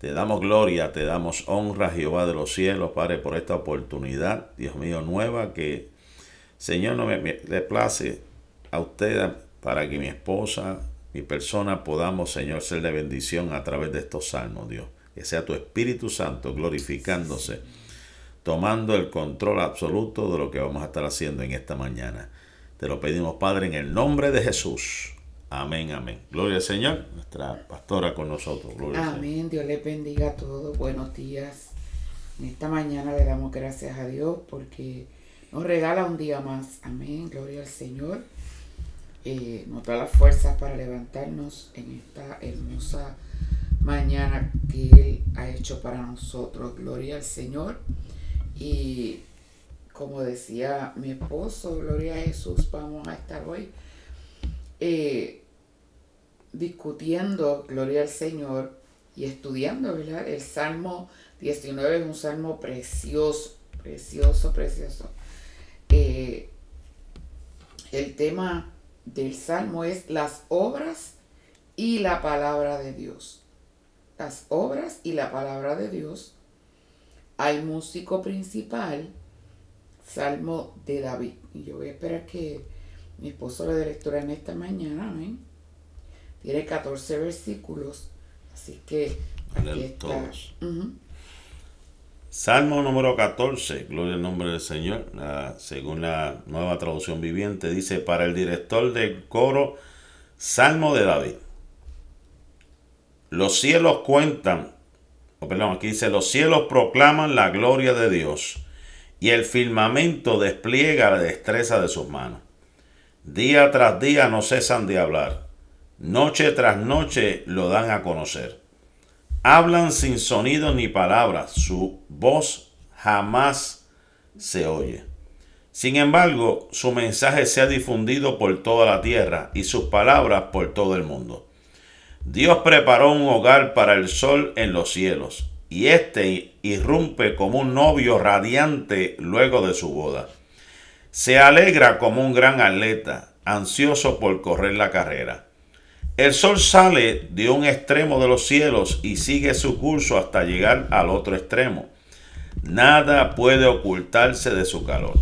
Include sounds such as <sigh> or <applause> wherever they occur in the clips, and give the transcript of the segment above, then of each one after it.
Te damos gloria, te damos honra, Jehová de los cielos, Padre, por esta oportunidad, Dios mío, nueva que, Señor, no me, le place a usted para que mi esposa, mi persona, podamos, Señor, ser de bendición a través de estos salmos, Dios. Que sea tu Espíritu Santo glorificándose, tomando el control absoluto de lo que vamos a estar haciendo en esta mañana. Te lo pedimos, Padre, en el nombre de Jesús. Amén, amén. Gloria al Señor, nuestra pastora con nosotros. amén, Dios les bendiga a todos. Buenos días. En esta mañana le damos gracias a Dios porque nos regala un día más. Amén, gloria al Señor. Eh, nos da las fuerzas para levantarnos en esta hermosa mañana que Él ha hecho para nosotros. Gloria al Señor. Y como decía mi esposo, Gloria a Jesús, vamos a estar hoy eh, discutiendo, Gloria al Señor, y estudiando, ¿verdad? El Salmo 19 es un salmo precioso, precioso, precioso. Eh, el tema del salmo es las obras y la palabra de Dios. Las obras y la palabra de Dios. Hay músico principal Salmo de David. Y yo voy a esperar que mi esposo le dé lectura en esta mañana. Amén. Tiene 14 versículos. Así que aquí está. Todos. Salmo número 14, gloria al nombre del Señor, según la nueva traducción viviente, dice, para el director del coro, Salmo de David. Los cielos cuentan, o perdón, aquí dice, los cielos proclaman la gloria de Dios y el firmamento despliega la destreza de sus manos. Día tras día no cesan de hablar, noche tras noche lo dan a conocer. Hablan sin sonido ni palabras, su voz jamás se oye. Sin embargo, su mensaje se ha difundido por toda la tierra y sus palabras por todo el mundo. Dios preparó un hogar para el sol en los cielos y éste irrumpe como un novio radiante luego de su boda. Se alegra como un gran atleta, ansioso por correr la carrera. El sol sale de un extremo de los cielos y sigue su curso hasta llegar al otro extremo. Nada puede ocultarse de su calor.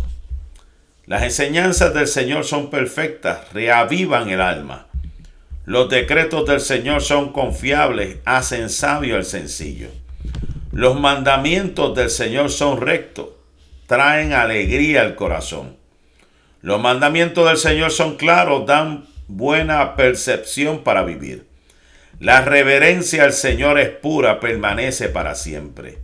Las enseñanzas del Señor son perfectas, reavivan el alma. Los decretos del Señor son confiables, hacen sabio al sencillo. Los mandamientos del Señor son rectos, traen alegría al corazón. Los mandamientos del Señor son claros, dan buena percepción para vivir. La reverencia al Señor es pura, permanece para siempre.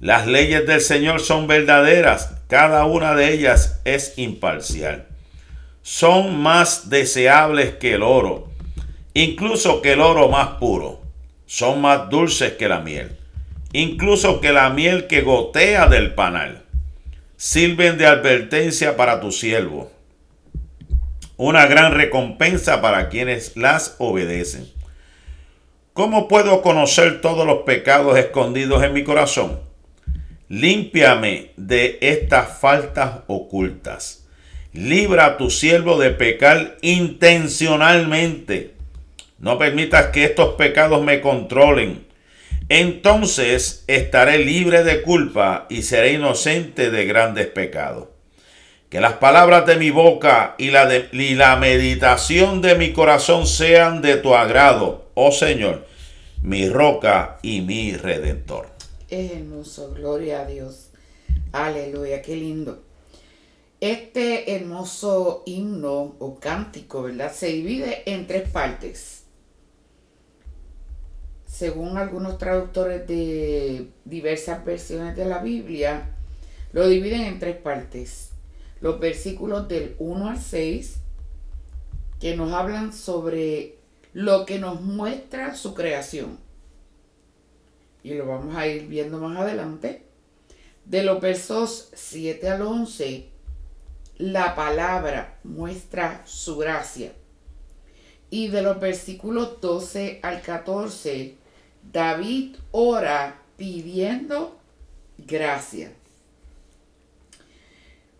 Las leyes del Señor son verdaderas, cada una de ellas es imparcial. Son más deseables que el oro, incluso que el oro más puro. Son más dulces que la miel incluso que la miel que gotea del panal. Sirven de advertencia para tu siervo, una gran recompensa para quienes las obedecen. ¿Cómo puedo conocer todos los pecados escondidos en mi corazón? Límpiame de estas faltas ocultas. Libra a tu siervo de pecar intencionalmente. No permitas que estos pecados me controlen entonces estaré libre de culpa y seré inocente de grandes pecados. Que las palabras de mi boca y la, meditación de mi corazón sean de tu agrado, oh Señor, mi roca y mi redentor. Es hermoso, gloria a Dios. Aleluya, qué lindo. Este hermoso himno o cántico, ¿verdad? Se divide en tres partes según algunos traductores de diversas versiones de la Biblia, lo dividen en tres partes. Los versículos del 1 al 6, que nos hablan sobre lo que nos muestra su creación. Y lo vamos a ir viendo más adelante. De los versos 7 al 11, la palabra muestra su gracia. Y de los versículos 12 al 14, David ora pidiendo gracia.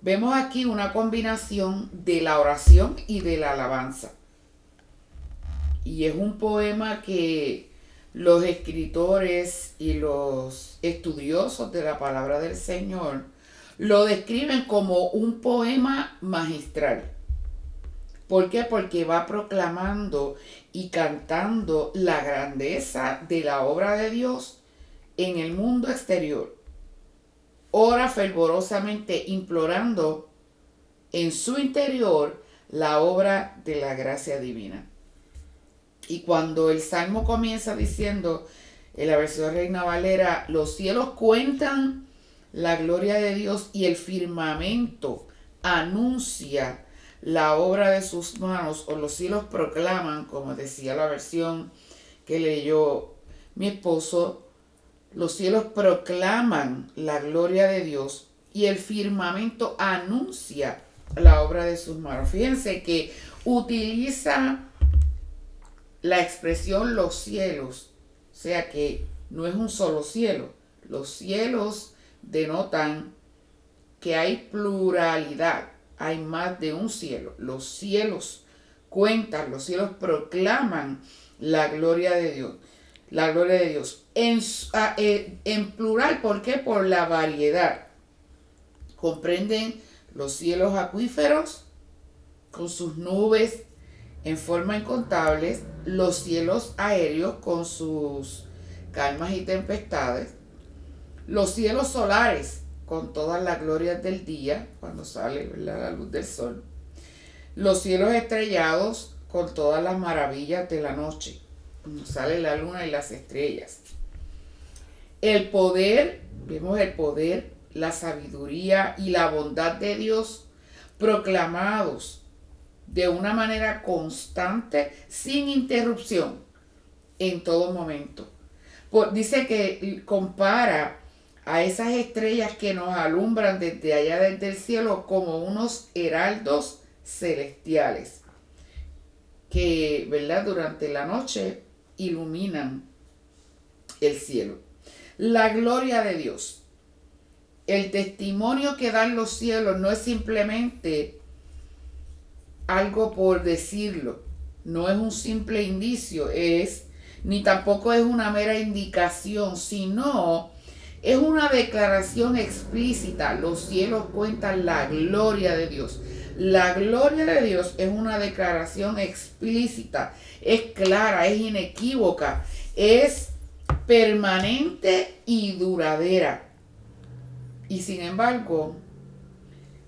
Vemos aquí una combinación de la oración y de la alabanza. Y es un poema que los escritores y los estudiosos de la palabra del Señor lo describen como un poema magistral. ¿Por qué? Porque va proclamando y cantando la grandeza de la obra de Dios en el mundo exterior. Ora fervorosamente implorando en su interior la obra de la gracia divina. Y cuando el salmo comienza diciendo, en la versión Reina Valera, los cielos cuentan la gloria de Dios y el firmamento anuncia la obra de sus manos, o los cielos proclaman, como decía la versión que leyó mi esposo, los cielos proclaman la gloria de Dios y el firmamento anuncia la obra de sus manos. Fíjense que utiliza la expresión los cielos, o sea que no es un solo cielo. Los cielos denotan que hay pluralidad, hay más de un cielo. Los cielos cuentan, los cielos proclaman la gloria de Dios. La gloria de Dios. En, eh, en plural, ¿por qué? Por la variedad. Comprenden los cielos acuíferos con sus nubes en forma incontables, los cielos aéreos con sus calmas y tempestades, los cielos solares con todas las glorias del día, cuando sale la luz del sol, los cielos estrellados con todas las maravillas de la noche, cuando sale la luna y las estrellas. El poder, vemos el poder, la sabiduría y la bondad de Dios proclamados de una manera constante, sin interrupción, en todo momento. dice que compara a esas estrellas que nos alumbran desde allá desde el cielo como unos heraldos celestiales que, ¿verdad? Durante la noche iluminan el cielo. La gloria de Dios. El testimonio que dan los cielos no es simplemente algo por decirlo, no es un simple indicio, es ni tampoco es una mera indicación, sino es una declaración explícita. Los cielos cuentan la gloria de Dios. La gloria de Dios es una declaración explícita, es clara, es inequívoca, es permanente y duradera. Y sin embargo,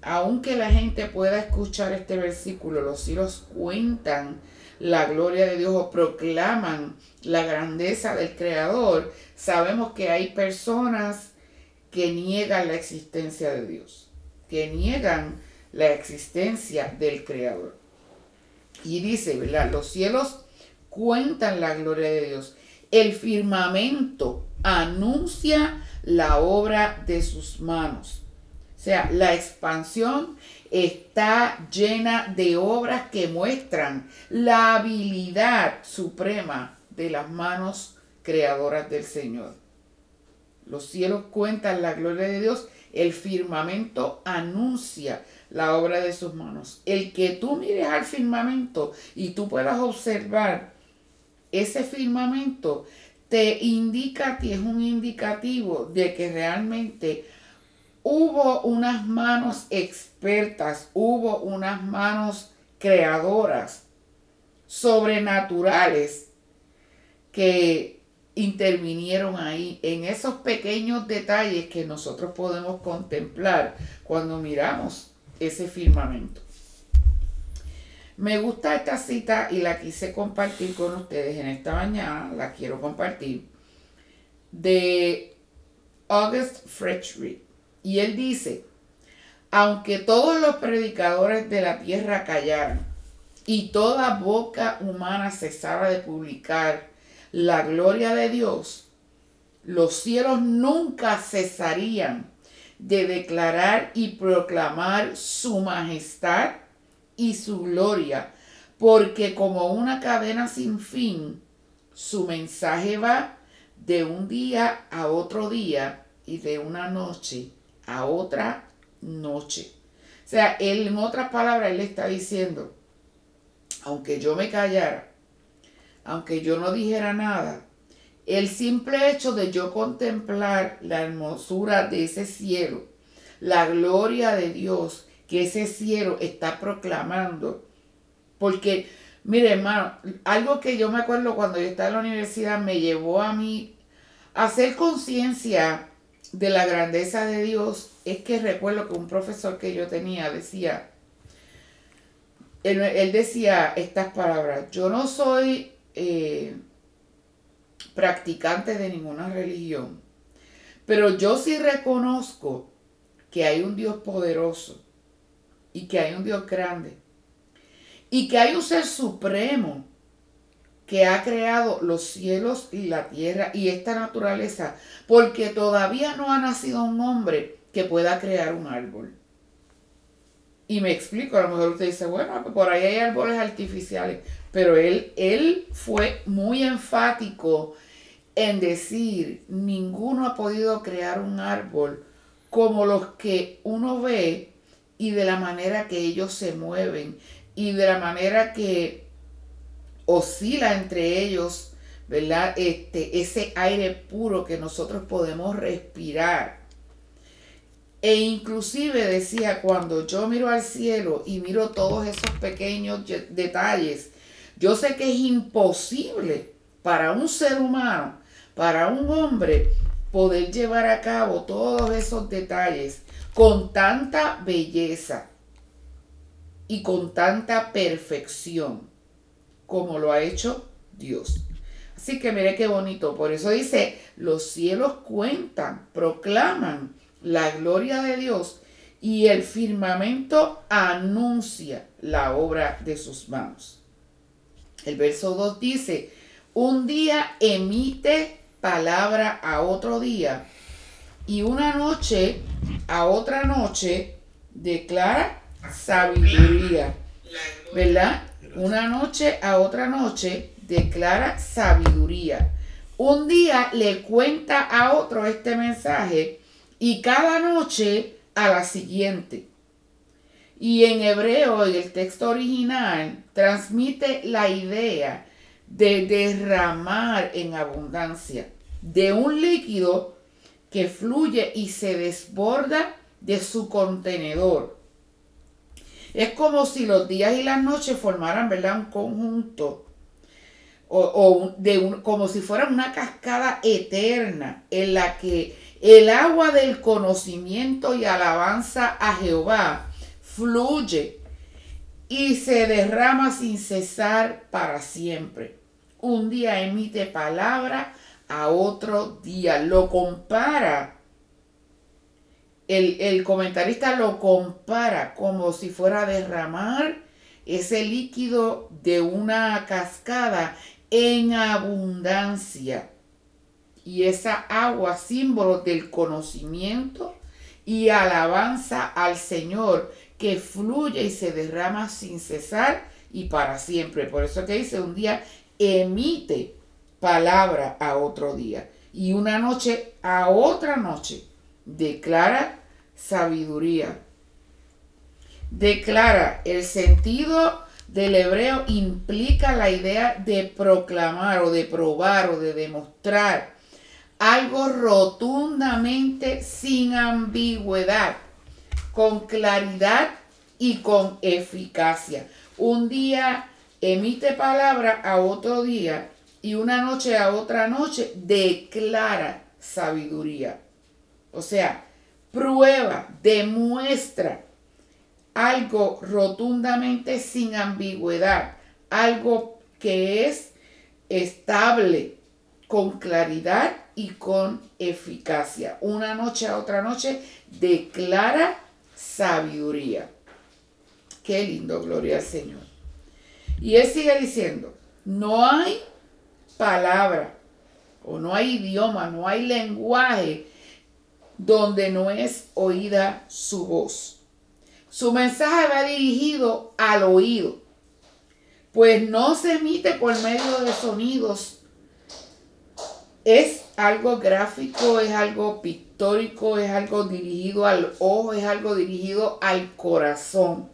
aunque la gente pueda escuchar este versículo, los cielos cuentan la gloria de Dios o proclaman la grandeza del Creador, sabemos que hay personas que niegan la existencia de Dios, que niegan la existencia del Creador. Y dice, ¿verdad? Los cielos cuentan la gloria de Dios. El firmamento anuncia la obra de sus manos. O sea, la expansión está llena de obras que muestran la habilidad suprema de las manos creadoras del Señor. Los cielos cuentan la gloria de Dios, el firmamento anuncia la obra de sus manos. El que tú mires al firmamento y tú puedas observar ese firmamento, te indica a ti, es un indicativo de que realmente hubo unas manos expertas, hubo unas manos creadoras, sobrenaturales, que intervinieron ahí en esos pequeños detalles que nosotros podemos contemplar cuando miramos ese firmamento. Me gusta esta cita y la quise compartir con ustedes en esta mañana, la quiero compartir, de August Frederick. Y él dice, aunque todos los predicadores de la tierra callaran y toda boca humana cesara de publicar la gloria de Dios, los cielos nunca cesarían de declarar y proclamar su majestad y su gloria, porque como una cadena sin fin, su mensaje va de un día a otro día y de una noche a otra noche. O sea, él en otras palabras, él está diciendo, aunque yo me callara, aunque yo no dijera nada, el simple hecho de yo contemplar la hermosura de ese cielo, la gloria de Dios que ese cielo está proclamando, porque, mire hermano, algo que yo me acuerdo cuando yo estaba en la universidad me llevó a mí a hacer conciencia de la grandeza de Dios, es que recuerdo que un profesor que yo tenía decía, él, decía estas palabras, yo no soy... Eh, practicante de ninguna religión. Pero yo sí reconozco que hay un Dios poderoso y que hay un Dios grande y que hay un ser supremo que ha creado los cielos y la tierra y esta naturaleza, porque todavía no ha nacido un hombre que pueda crear un árbol. Y me explico, a lo mejor usted dice, bueno, por ahí hay árboles artificiales, pero él, él fue muy enfático en decir, ninguno ha podido crear un árbol como los que uno ve y de la manera que ellos se mueven y de la manera que oscila entre ellos, ¿verdad? Este, ese aire puro que nosotros podemos respirar. E inclusive decía, cuando yo miro al cielo y miro todos esos pequeños detalles, yo sé que es imposible para un ser humano para un hombre poder llevar a cabo todos esos detalles con tanta belleza y con tanta perfección como lo ha hecho Dios. Así que mire qué bonito. Por eso dice, los cielos cuentan, proclaman la gloria de Dios y el firmamento anuncia la obra de sus manos. El verso 2 dice, un día emite palabra a otro día y una noche a otra noche declara sabiduría. ¿Verdad? Una noche a otra noche declara sabiduría. Un día le cuenta a otro este mensaje y cada noche a la siguiente. Y en hebreo, en el texto original, transmite la idea de derramar en abundancia de un líquido que fluye y se desborda de su contenedor. Es como si los días y las noches formaran, ¿verdad? Un conjunto. O, de como si fuera una cascada eterna en la que el agua del conocimiento y alabanza a Jehová fluye y se derrama sin cesar para siempre. Un día emite palabra a otro día. Lo compara. El, comentarista lo compara como si fuera a derramar ese líquido de una cascada en abundancia. Y esa agua, símbolo del conocimiento y alabanza al Señor, que fluye y se derrama sin cesar y para siempre. Por eso que dice, un día emite palabra a otro día y una noche a otra noche. Declara sabiduría. Declara el sentido del hebreo implica la idea de proclamar o de probar o de demostrar algo rotundamente sin ambigüedad, con claridad y con eficacia. Un día emite palabra a otro día y una noche a otra noche declara sabiduría. O sea, prueba, demuestra algo rotundamente sin ambigüedad, algo que es estable, con claridad y con eficacia. Una noche a otra noche declara sabiduría. Qué lindo, gloria al Señor. Y él sigue diciendo, no hay palabra, o no hay idioma, no hay lenguaje donde no es oída su voz. Su mensaje va dirigido al oído, pues no se emite por medio de sonidos. Es algo gráfico, es algo pictórico, es algo dirigido al ojo, es algo dirigido al corazón.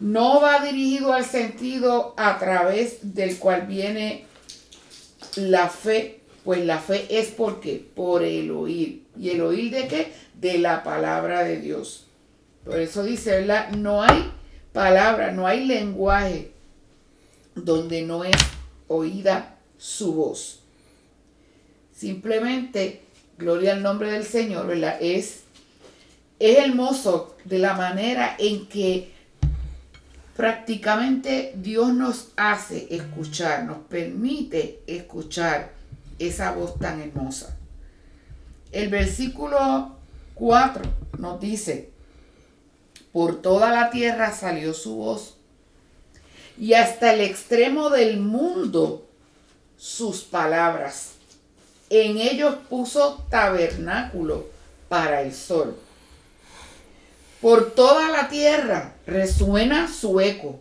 No va dirigido al sentido a través del cual viene la fe Pues la fe es porque por el oír. ¿Y el oír de qué? De la palabra de Dios. Por eso dice, ¿verdad? No hay palabra, no hay lenguaje donde no es oída su voz. Simplemente, gloria al nombre del Señor, ¿verdad? Es, es hermoso de la manera en que prácticamente Dios nos hace escuchar, nos permite escuchar esa voz tan hermosa. El versículo 4 nos dice, por toda la tierra salió su voz y hasta el extremo del mundo sus palabras. En ellos puso tabernáculo para el sol. Por toda la tierra resuena su eco.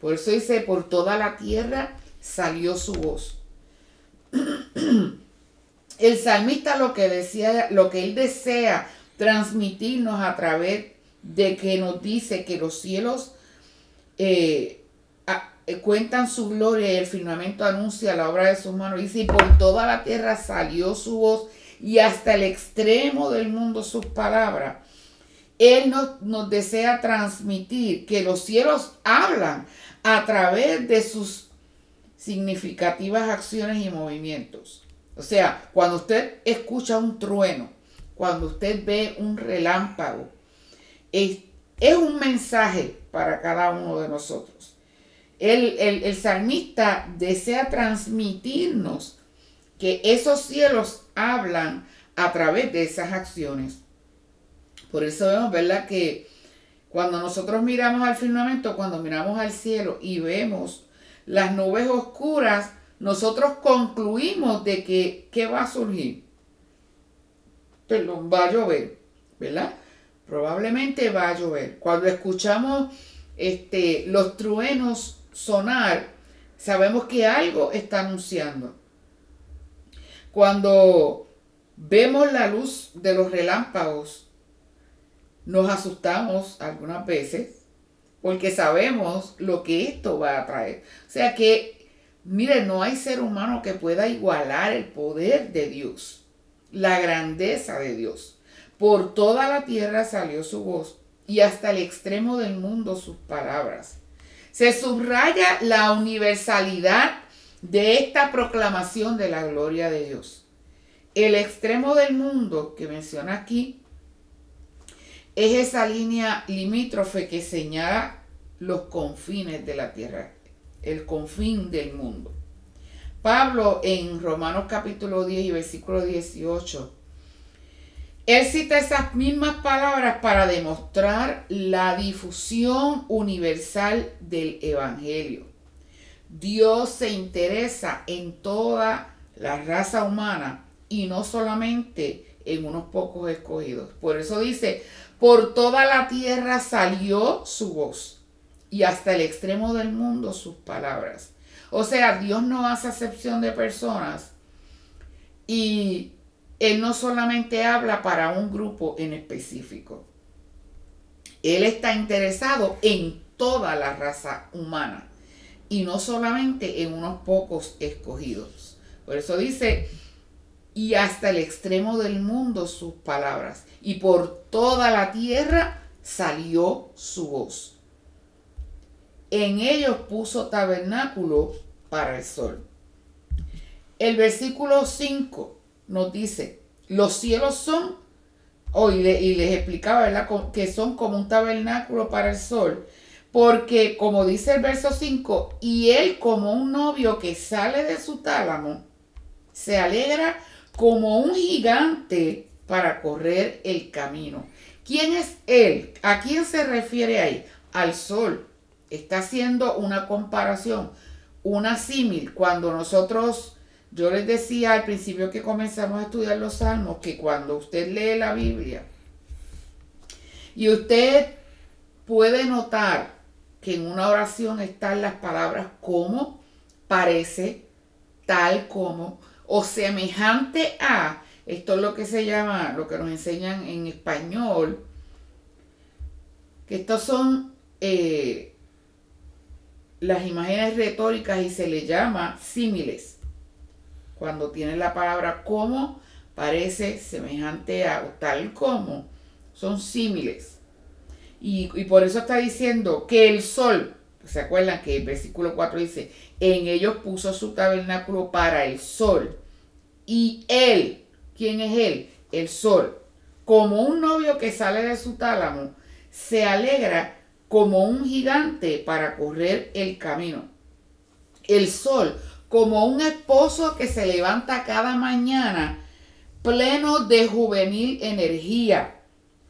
Por eso dice, por toda la tierra salió su voz. <clears throat> El salmista lo que decía, lo que él desea transmitirnos a través de que nos dice que los cielos eh, eh, cuentan su gloria y el firmamento anuncia la obra de sus manos. Dice, y por toda la tierra salió su voz y hasta el extremo del mundo sus palabras. Él nos, nos desea transmitir que los cielos hablan a través de sus significativas acciones y movimientos. O sea, cuando usted escucha un trueno, cuando usted ve un relámpago, es, un mensaje para cada uno de nosotros. El, el, salmista desea transmitirnos que esos cielos hablan a través de esas acciones. Por eso vemos, ¿verdad? Que cuando nosotros miramos al firmamento, cuando miramos al cielo y vemos las nubes oscuras, nosotros concluimos de que ¿qué va a surgir? Perdón, va a llover, ¿verdad? Probablemente va a llover. Cuando escuchamos este, los truenos sonar, sabemos que algo está anunciando. Cuando vemos la luz de los relámpagos, nos asustamos algunas veces porque sabemos lo que esto va a traer. O sea que, mire, no hay ser humano que pueda igualar el poder de Dios, la grandeza de Dios. Por toda la tierra salió su voz y hasta el extremo del mundo sus palabras. Se subraya la universalidad de esta proclamación de la gloria de Dios. El extremo del mundo que menciona aquí es esa línea limítrofe que señala los confines de la tierra, el confín del mundo. Pablo en Romanos capítulo 10 y versículo 18 él cita esas mismas palabras para demostrar la difusión universal del Evangelio. Dios se interesa en toda la raza humana y no solamente en unos pocos escogidos. Por eso dice, por toda la tierra salió su voz y hasta el extremo del mundo sus palabras. O sea, Dios no hace acepción de personas y él no solamente habla para un grupo en específico. Él está interesado en toda la raza humana y no solamente en unos pocos escogidos. Por eso dice, y hasta el extremo del mundo sus palabras, y por toda la tierra salió su voz. En ellos puso tabernáculo para el sol. El versículo 5 nos dice, los cielos son, oh, y, les explicaba, ¿verdad? Que son como un tabernáculo para el sol. Porque como dice el verso 5, y él como un novio que sale de su tálamo, se alegra como un gigante para correr el camino. ¿Quién es él? ¿A quién se refiere ahí? Al sol. Está haciendo una comparación, una símil. Cuando nosotros yo les decía al principio que comenzamos a estudiar los salmos que cuando usted lee la Biblia y usted puede notar que en una oración están las palabras como, parece, tal como o semejante a, esto es lo que se llama, lo que nos enseñan en español, que estos son eh, las imágenes retóricas y se le llama símiles cuando tiene la palabra como, parece semejante a tal como, son símiles. Y, y por eso está diciendo que el sol, ¿se acuerdan que el versículo 4 dice, en ellos puso su tabernáculo para el sol? Y él, ¿quién es él? El sol. Como un novio que sale de su tálamo, se alegra como un gigante para correr el camino. El sol, como un esposo que se levanta cada mañana pleno de juvenil energía,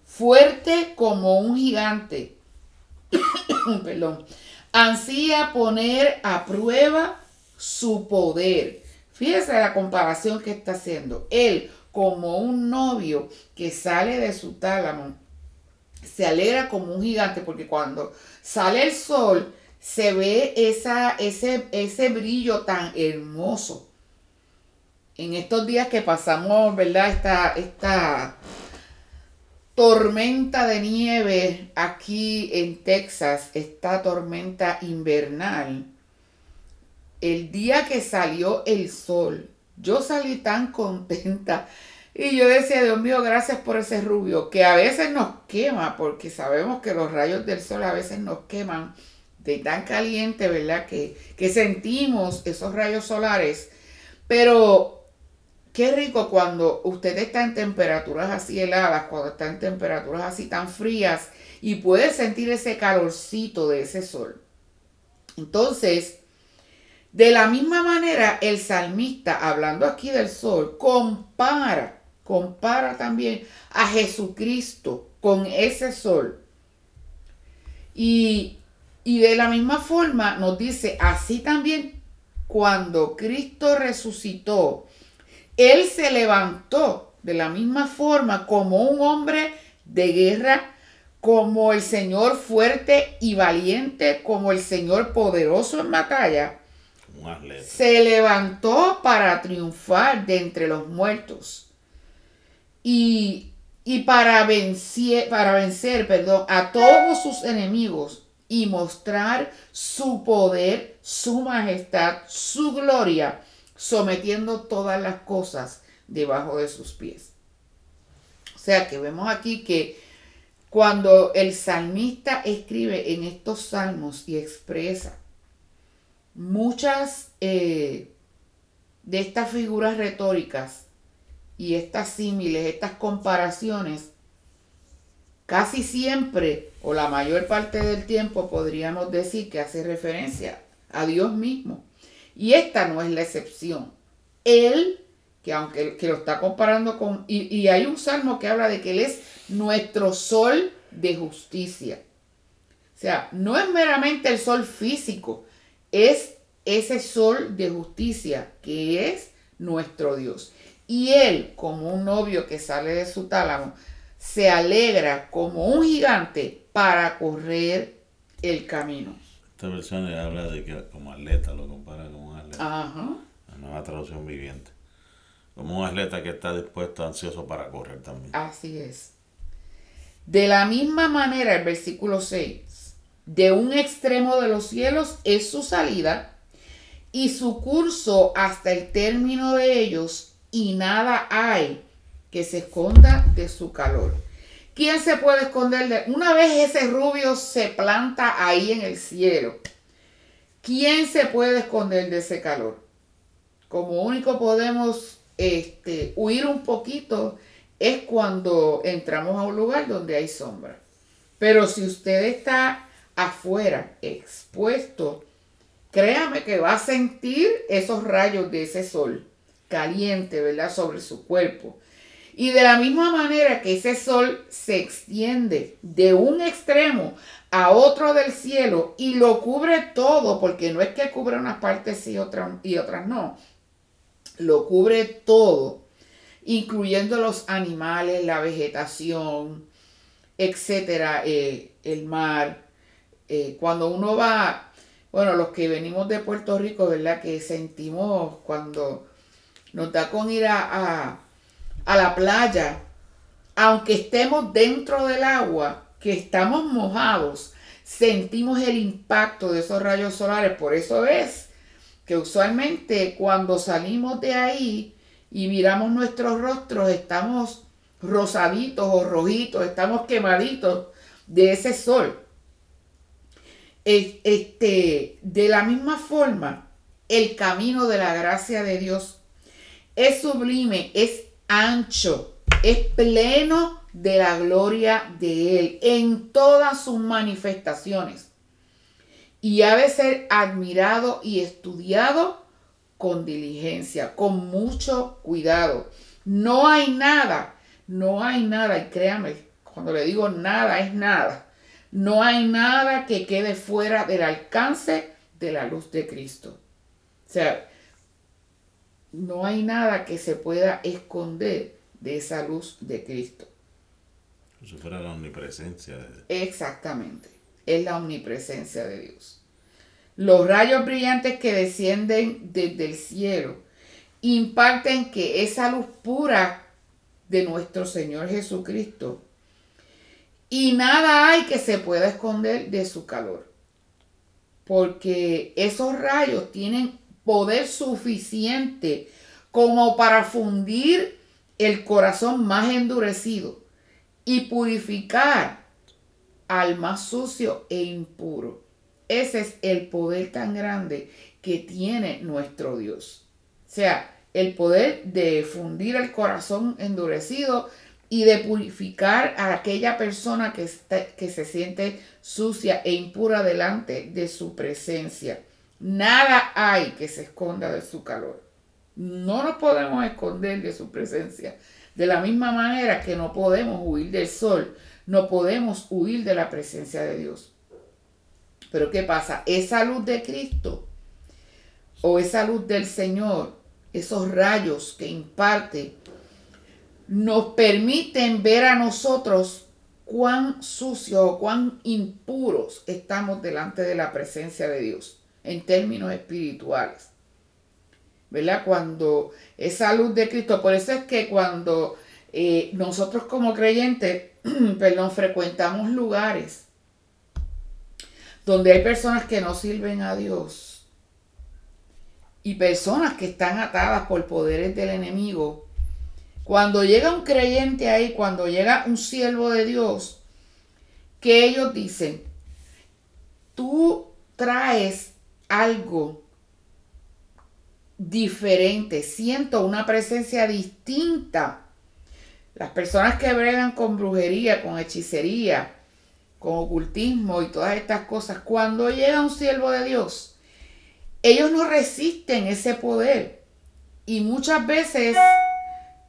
fuerte como un gigante. <coughs> Perdón. Ansía poner a prueba su poder. Fíjese la comparación que está haciendo. Él, como un novio que sale de su tálamo, se alegra como un gigante, porque cuando sale el sol, se ve esa, ese, ese brillo tan hermoso. En estos días que pasamos, ¿verdad? Esta, esta tormenta de nieve aquí en Texas, esta tormenta invernal, el día que salió el sol, yo salí tan contenta y yo decía, Dios mío, gracias por ese rubio, que a veces nos quema, porque sabemos que los rayos del sol a veces nos queman de tan caliente, ¿verdad? Que, que sentimos esos rayos solares. Pero qué rico cuando usted está en temperaturas así heladas, cuando está en temperaturas así tan frías y puede sentir ese calorcito de ese sol. Entonces, de la misma manera, el salmista, hablando aquí del sol, compara, compara también a Jesucristo con ese sol. Y y de la misma forma nos dice, así también cuando Cristo resucitó, Él se levantó de la misma forma como un hombre de guerra, como el Señor fuerte y valiente, como el Señor poderoso en batalla. Se levantó para triunfar de entre los muertos. Y, y para, vencer, para vencer perdón, a todos sus enemigos y mostrar su poder, su majestad, su gloria, sometiendo todas las cosas debajo de sus pies. O sea que vemos aquí que cuando el salmista escribe en estos salmos y expresa muchas eh, de estas figuras retóricas y estas símiles, estas comparaciones, casi siempre o la mayor parte del tiempo podríamos decir que hace referencia a Dios mismo. Y esta no es la excepción. Él, que aunque que lo está comparando con, y, y hay un salmo que habla de que Él es nuestro sol de justicia. O sea, no es meramente el sol físico, es ese sol de justicia que es nuestro Dios. Y Él, como un novio que sale de su tálamo, se alegra como un gigante para correr el camino. Esta versión habla de que como atleta, lo compara como un atleta. Ajá. La nueva traducción viviente. Como un atleta que está dispuesto, ansioso para correr también. Así es. De la misma manera, el versículo 6, de un extremo de los cielos es su salida y su curso hasta el término de ellos y nada hay que se esconda de su calor. ¿Quién se puede esconder de una vez ese rubio se planta ahí en el cielo? ¿Quién se puede esconder de ese calor? Como único podemos este, huir un poquito es cuando entramos a un lugar donde hay sombra. Pero si usted está afuera, expuesto, créame que va a sentir esos rayos de ese sol caliente, ¿verdad? Sobre su cuerpo. Y de la misma manera que ese sol se extiende de un extremo a otro del cielo y lo cubre todo, porque no es que cubre unas partes y otras, y otras no, lo cubre todo, incluyendo los animales, la vegetación, etcétera, eh, el mar. Eh, cuando uno va, bueno, los que venimos de Puerto Rico, ¿verdad? Que sentimos cuando nos da con ir a a la playa, aunque estemos dentro del agua, que estamos mojados, sentimos el impacto de esos rayos solares. Por eso es que usualmente cuando salimos de ahí y miramos nuestros rostros estamos rosaditos o rojitos, estamos quemaditos de ese sol. Este, de la misma forma, el camino de la gracia de Dios es sublime, es ancho, es pleno de la gloria de Él en todas sus manifestaciones. Y ha de ser admirado y estudiado con diligencia, con mucho cuidado. No hay nada, no hay nada, y créame, cuando le digo nada es nada, no hay nada que quede fuera del alcance de la luz de Cristo. O sea, no hay nada que se pueda esconder de esa luz de Cristo. Si fuera la omnipresencia de Dios. Exactamente, es la omnipresencia de Dios. Los rayos brillantes que descienden desde el cielo imparten que esa luz pura de nuestro Señor Jesucristo y nada hay que se pueda esconder de su calor. Porque esos rayos tienen poder suficiente como para fundir el corazón más endurecido y purificar al más sucio e impuro. Ese es el poder tan grande que tiene nuestro Dios. O sea, el poder de fundir el corazón endurecido y de purificar a aquella persona que, que se siente sucia e impura delante de su presencia. Nada hay que se esconda de su calor. No nos podemos esconder de su presencia. De la misma manera que no podemos huir del sol, no podemos huir de la presencia de Dios. Pero ¿qué pasa? Esa luz de Cristo o esa luz del Señor, esos rayos que imparte, nos permiten ver a nosotros cuán sucios o cuán impuros estamos delante de la presencia de Dios en términos espirituales. ¿Verdad? Cuando esa luz de Cristo, por eso es que cuando eh, nosotros como creyentes, <clears throat> perdón, frecuentamos lugares donde hay personas que no sirven a Dios y personas que están atadas por poderes del enemigo, cuando llega un creyente ahí, cuando llega un siervo de Dios, que ellos dicen, tú traes algo diferente, siento una presencia distinta. Las personas que bregan con brujería, con hechicería, con ocultismo y todas estas cosas, cuando llega un siervo de Dios, ellos no resisten ese poder y muchas veces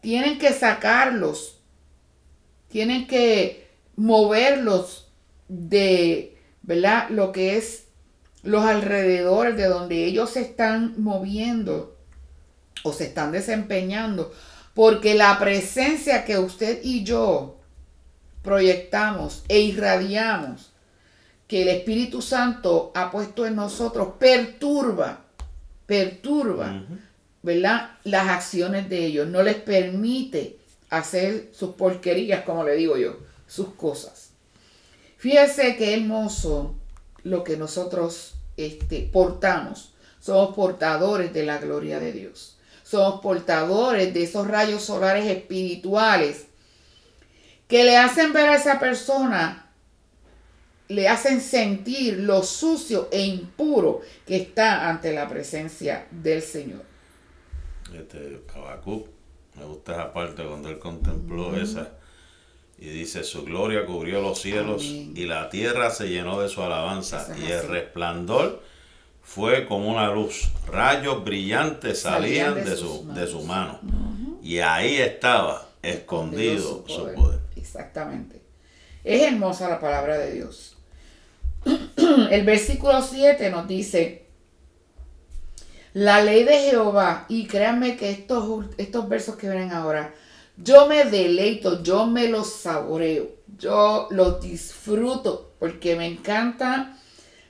tienen que sacarlos, tienen que moverlos de, ¿verdad? Lo que es los alrededores de donde ellos se están moviendo o se están desempeñando, porque la presencia que usted y yo proyectamos e irradiamos, que el Espíritu Santo ha puesto en nosotros, perturba, perturba, ¿verdad? Las acciones de ellos, no les permite hacer sus porquerías, como le digo yo, sus cosas. Fíjese qué hermoso lo que nosotros este, portamos. Somos portadores de la gloria de Dios. Somos portadores de esos rayos solares espirituales que le hacen ver a esa persona, le hacen sentir lo sucio e impuro que está ante la presencia del Señor. Este me gusta esa parte cuando él contempló esa y dice, su gloria cubrió los cielos y la tierra se llenó de su alabanza y el resplandor fue como una luz. Rayos brillantes salían, de, su, de su mano. Y ahí estaba escondido, su, poder. Exactamente. Es hermosa la palabra de Dios. <clears throat> el versículo 7 nos dice, la ley de Jehová, y créanme que estos, estos versos que ven ahora, yo me deleito, yo me los saboreo, yo los disfruto porque me encantan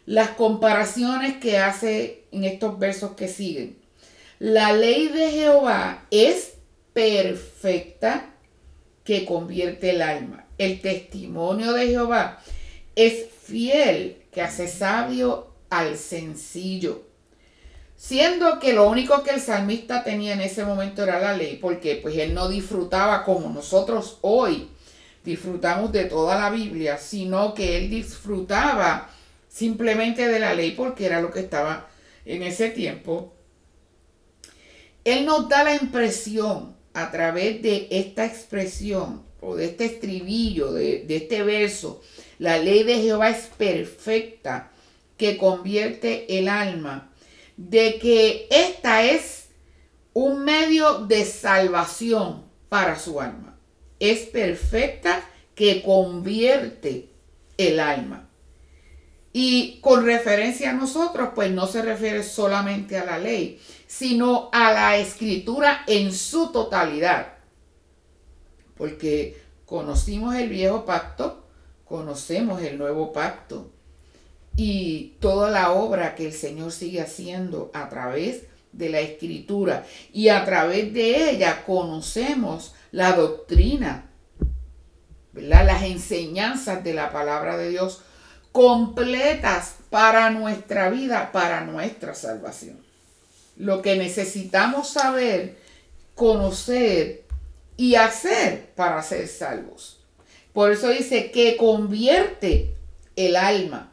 las comparaciones que hace en estos versos que siguen. La ley de Jehová es perfecta que convierte el alma. El testimonio de Jehová es fiel que hace sabio al sencillo. Siendo que lo único que el salmista tenía en ese momento era la ley, porque pues él no disfrutaba como nosotros hoy disfrutamos de toda la Biblia, sino que él disfrutaba simplemente de la ley porque era lo que estaba en ese tiempo. Él nos da la impresión a través de esta expresión o de este estribillo, de, de este verso, la ley de Jehová es perfecta que convierte el alma de que esta es un medio de salvación para su alma. Es perfecta que convierte el alma. Y con referencia a nosotros, pues no se refiere solamente a la ley, sino a la escritura en su totalidad. Porque conocimos el viejo pacto, conocemos el nuevo pacto y toda la obra que el Señor sigue haciendo a través de la escritura y a través de ella conocemos la doctrina, las enseñanzas de la palabra de Dios completas para nuestra vida, para nuestra salvación. Lo que necesitamos saber, conocer y hacer para ser salvos. Por eso dice que convierte el alma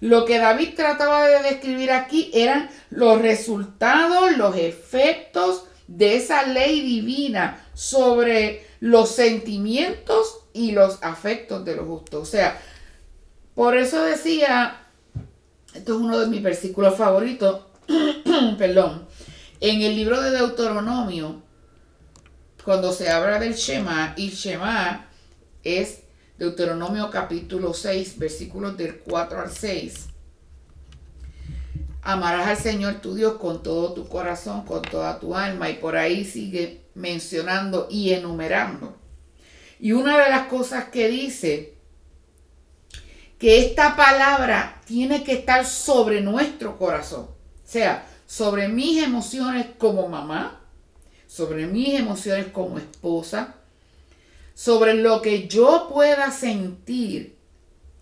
lo que David trataba de describir aquí eran los resultados, los efectos de esa ley divina sobre los sentimientos y los afectos de los justos. O sea, por eso decía, esto es uno de mis versículos favoritos, <clears throat> perdón, en el libro de Deuteronomio, cuando se habla del Shema, y Shema es Deuteronomio capítulo 6, versículos del 4 al 6. Amarás al Señor tu Dios con todo tu corazón, con toda tu alma, y por ahí sigue mencionando y enumerando. Y una de las cosas que dice, que esta palabra tiene que estar sobre nuestro corazón, o sea, sobre mis emociones como mamá, sobre mis emociones como esposa, sobre lo que yo pueda sentir,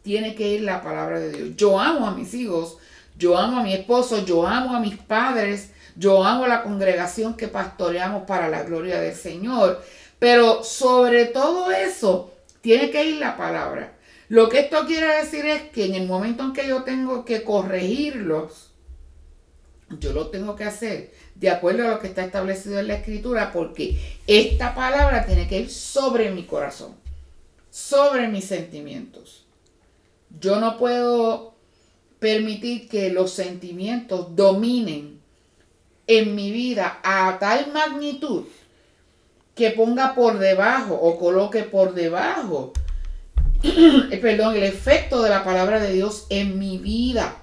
tiene que ir la palabra de Dios. Yo amo a mis hijos, yo amo a mi esposo, yo amo a mis padres, yo amo a la congregación que pastoreamos para la gloria del Señor. Pero sobre todo eso, tiene que ir la palabra. Lo que esto quiere decir es que en el momento en que yo tengo que corregirlos, yo lo tengo que hacer de acuerdo a lo que está establecido en la escritura, porque esta palabra tiene que ir sobre mi corazón, sobre mis sentimientos. Yo no puedo permitir que los sentimientos dominen en mi vida a tal magnitud que ponga por debajo o coloque por debajo, <clears throat> perdón, el efecto de la palabra de Dios en mi vida,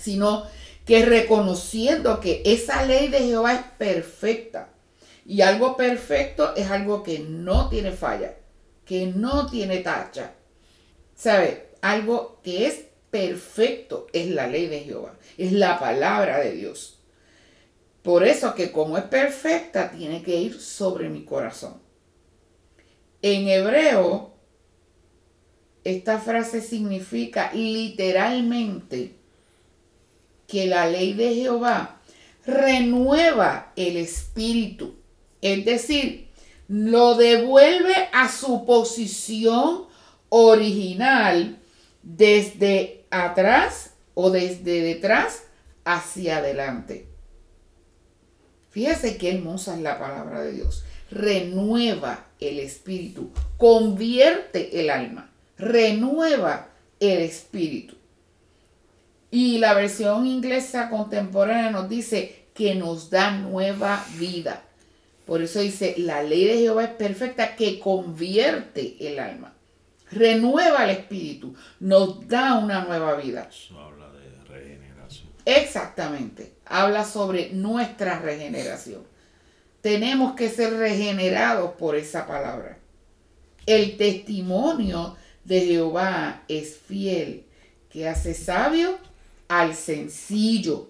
sino que reconociendo que esa ley de Jehová es perfecta. Y algo perfecto es algo que no tiene falla, que no tiene tacha. ¿Sabe? Algo que es perfecto es la ley de Jehová, es la palabra de Dios. Por eso que como es perfecta, tiene que ir sobre mi corazón. En hebreo, esta frase significa literalmente que la ley de Jehová renueva el espíritu, es decir, lo devuelve a su posición original desde atrás o desde detrás hacia adelante. Fíjese qué hermosa es la palabra de Dios. Renueva el espíritu, convierte el alma, renueva el espíritu. Y la versión inglesa contemporánea nos dice que nos da nueva vida. Por eso dice, la ley de Jehová es perfecta que convierte el alma, renueva el espíritu, nos da una nueva vida. Eso habla de regeneración. Exactamente, habla sobre nuestra regeneración. Tenemos que ser regenerados por esa palabra. El testimonio de Jehová es fiel, que hace sabio al sencillo.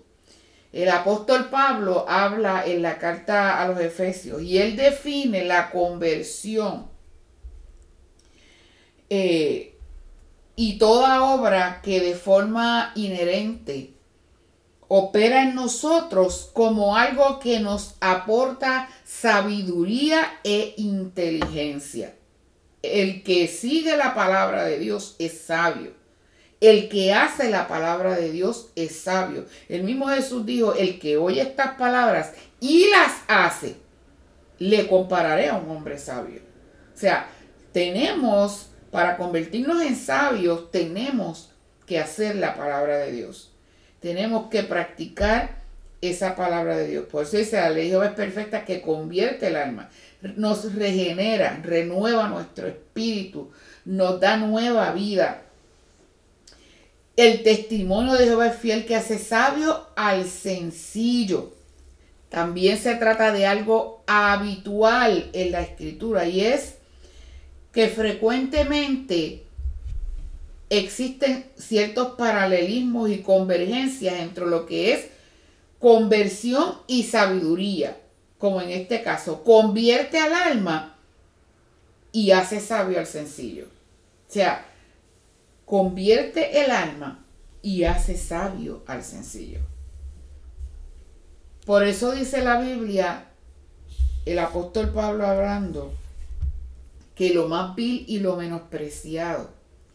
El apóstol Pablo habla en la carta a los Efesios y él define la conversión eh, y toda obra que de forma inherente opera en nosotros como algo que nos aporta sabiduría e inteligencia. El que sigue la palabra de Dios es sabio. El que hace la palabra de Dios es sabio. El mismo Jesús dijo, el que oye estas palabras y las hace, le compararé a un hombre sabio. O sea, tenemos, para convertirnos en sabios, tenemos que hacer la palabra de Dios. Tenemos que practicar esa palabra de Dios. Por eso dice, la ley de es perfecta que convierte el alma, nos regenera, renueva nuestro espíritu, nos da nueva vida. El testimonio de Jehová es fiel que hace sabio al sencillo. También se trata de algo habitual en la escritura y es que frecuentemente existen ciertos paralelismos y convergencias entre lo que es conversión y sabiduría, como en este caso, convierte al alma y hace sabio al sencillo. O sea, convierte el alma y hace sabio al sencillo. Por eso dice la Biblia, el apóstol Pablo hablando, que lo más vil y lo menospreciado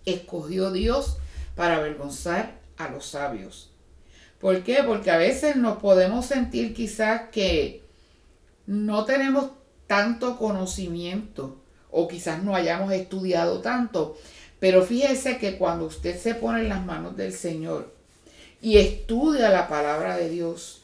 escogió Dios para avergonzar a los sabios. ¿Por qué? Porque a veces nos podemos sentir quizás que no tenemos tanto conocimiento o quizás no hayamos estudiado tanto. Pero fíjese que cuando usted se pone en las manos del Señor y estudia la palabra de Dios,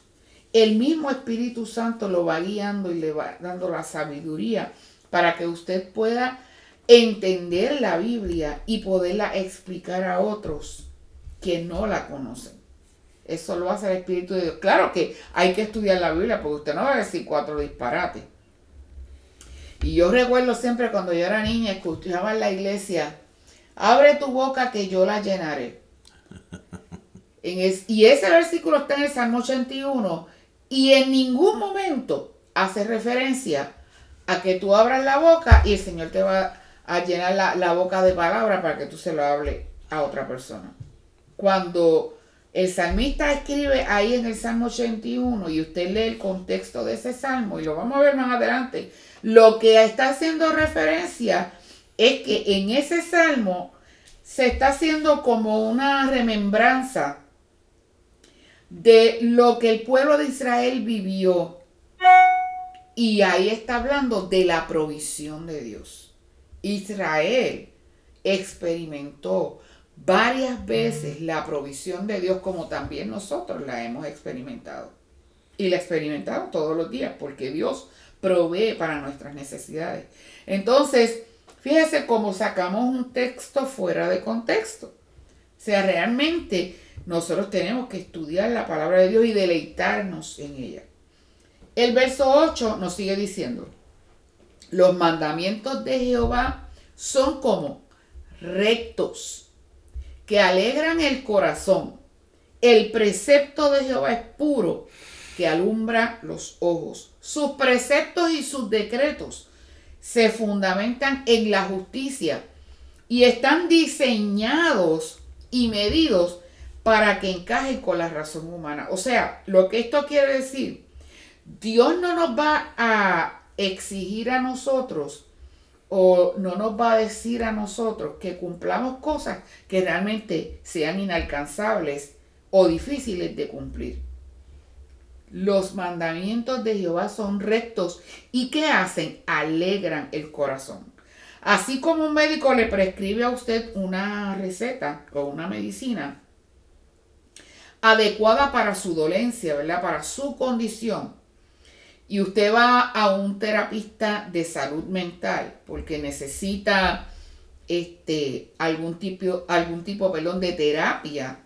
el mismo Espíritu Santo lo va guiando y le va dando la sabiduría para que usted pueda entender la Biblia y poderla explicar a otros que no la conocen. Eso lo hace el Espíritu de Dios. Claro que hay que estudiar la Biblia porque usted no va a decir cuatro disparates. Y yo recuerdo siempre cuando yo era niña, escuchaba en la iglesia, abre tu boca que yo la llenaré. y ese versículo está en el Salmo 81 y en ningún momento hace referencia a que tú abras la boca y el Señor te va a llenar la, boca de palabras para que tú se lo hable a otra persona. Cuando el salmista escribe ahí en el Salmo 81 y usted lee el contexto de ese salmo y lo vamos a ver más adelante, lo que está haciendo referencia es que en ese salmo se está haciendo como una remembranza de lo que el pueblo de Israel vivió. Y ahí está hablando de la provisión de Dios. Israel experimentó varias veces la provisión de Dios como también nosotros la hemos experimentado. Y la experimentamos todos los días porque Dios provee para nuestras necesidades. Entonces, fíjese cómo sacamos un texto fuera de contexto. O sea, realmente nosotros tenemos que estudiar la palabra de Dios y deleitarnos en ella. El verso 8 nos sigue diciendo, los mandamientos de Jehová son como rectos, que alegran el corazón. El precepto de Jehová es puro, que alumbra los ojos. Sus preceptos y sus decretos se fundamentan en la justicia y están diseñados y medidos para que encajen con la razón humana. O sea, lo que esto quiere decir, Dios no nos va a exigir a nosotros o no nos va a decir a nosotros que cumplamos cosas que realmente sean inalcanzables o difíciles de cumplir. Los mandamientos de Jehová son rectos y ¿qué hacen? Alegran el corazón. Así como un médico le prescribe a usted una receta o una medicina, adecuada para su dolencia, ¿verdad? Para su condición. Y usted va a un terapista de salud mental porque necesita este, algún tipo, algún tipo perdón, de terapia.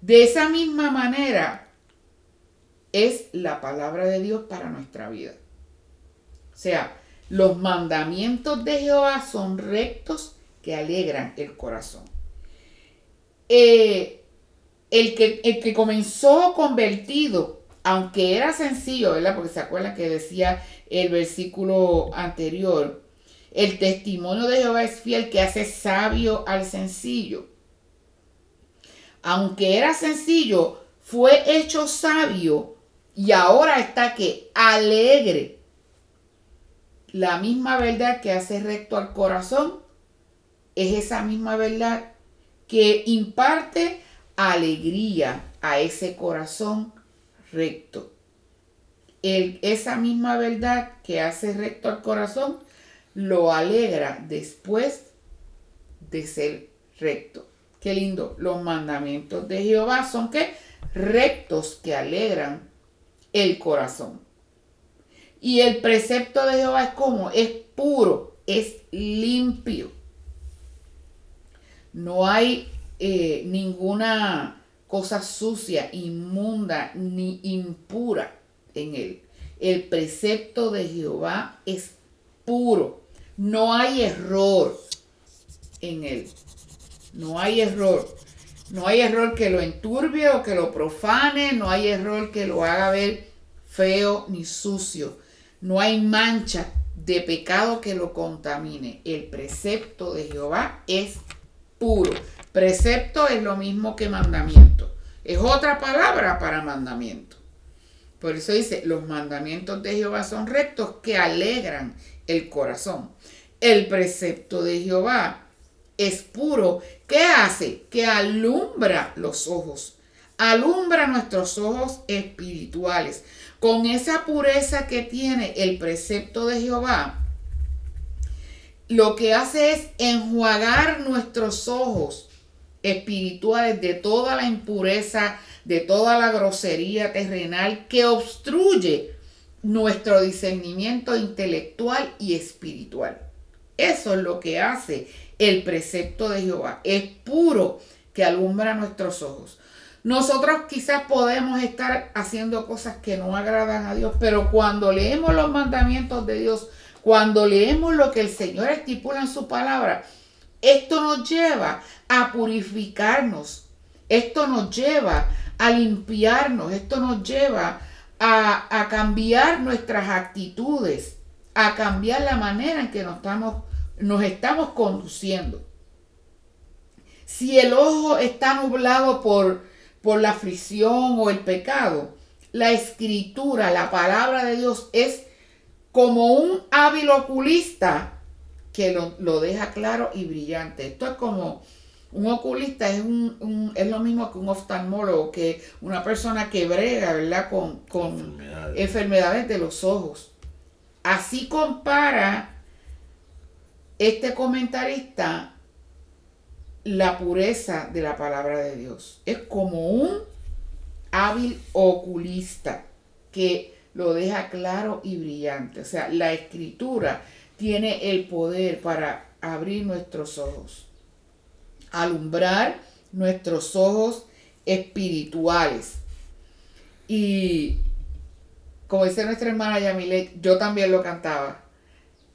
De esa misma manera es la palabra de Dios para nuestra vida. O sea, los mandamientos de Jehová son rectos que alegran el corazón. Eh, el que, el que comenzó convertido, aunque era sencillo, ¿verdad? Porque se acuerdan que decía el versículo anterior, el testimonio de Jehová es fiel que hace sabio al sencillo. Aunque era sencillo, fue hecho sabio y ahora está que alegre. La misma verdad que hace recto al corazón es esa misma verdad que imparte alegría a ese corazón recto. esa misma verdad que hace recto al corazón lo alegra después de ser recto. Qué lindo. Los mandamientos de Jehová son que rectos que alegran el corazón. Y el precepto de Jehová es como, es puro, es limpio. No hay eh, ninguna cosa sucia, inmunda ni impura en él. El precepto de Jehová es puro. No hay error en él. No hay error. No hay error que lo enturbie o que lo profane. No hay error que lo haga ver feo ni sucio. No hay mancha de pecado que lo contamine. El precepto de Jehová es puro. Precepto es lo mismo que mandamiento. Es otra palabra para mandamiento. Por eso dice, los mandamientos de Jehová son rectos que alegran el corazón. El precepto de Jehová es puro, ¿qué hace? Que alumbra los ojos, alumbra nuestros ojos espirituales. Con esa pureza que tiene el precepto de Jehová, lo que hace es enjuagar nuestros ojos espirituales de toda la impureza, de toda la grosería terrenal que obstruye nuestro discernimiento intelectual y espiritual. Eso es lo que hace el precepto de Jehová. Es puro que alumbra nuestros ojos. Nosotros quizás podemos estar haciendo cosas que no agradan a Dios, pero cuando leemos los mandamientos de Dios, cuando leemos lo que el Señor estipula en su palabra, esto nos lleva a purificarnos, esto nos lleva a limpiarnos, esto nos lleva a, a cambiar nuestras actitudes, a cambiar la manera en que nos estamos nos estamos conduciendo. Si el ojo está nublado por, por la aflicción o el pecado, la escritura, la palabra de Dios es como un hábil oculista que lo, deja claro y brillante. Esto es como un oculista, es, un, es lo mismo que un oftalmólogo, que una persona que brega, ¿verdad? Con, con enfermedades de los ojos. Así compara este comentarista la pureza de la palabra de Dios. Es como un hábil oculista que lo deja claro y brillante. O sea, la escritura tiene el poder para abrir nuestros ojos, alumbrar nuestros ojos espirituales. Y como dice nuestra hermana Yamilet, yo también lo cantaba.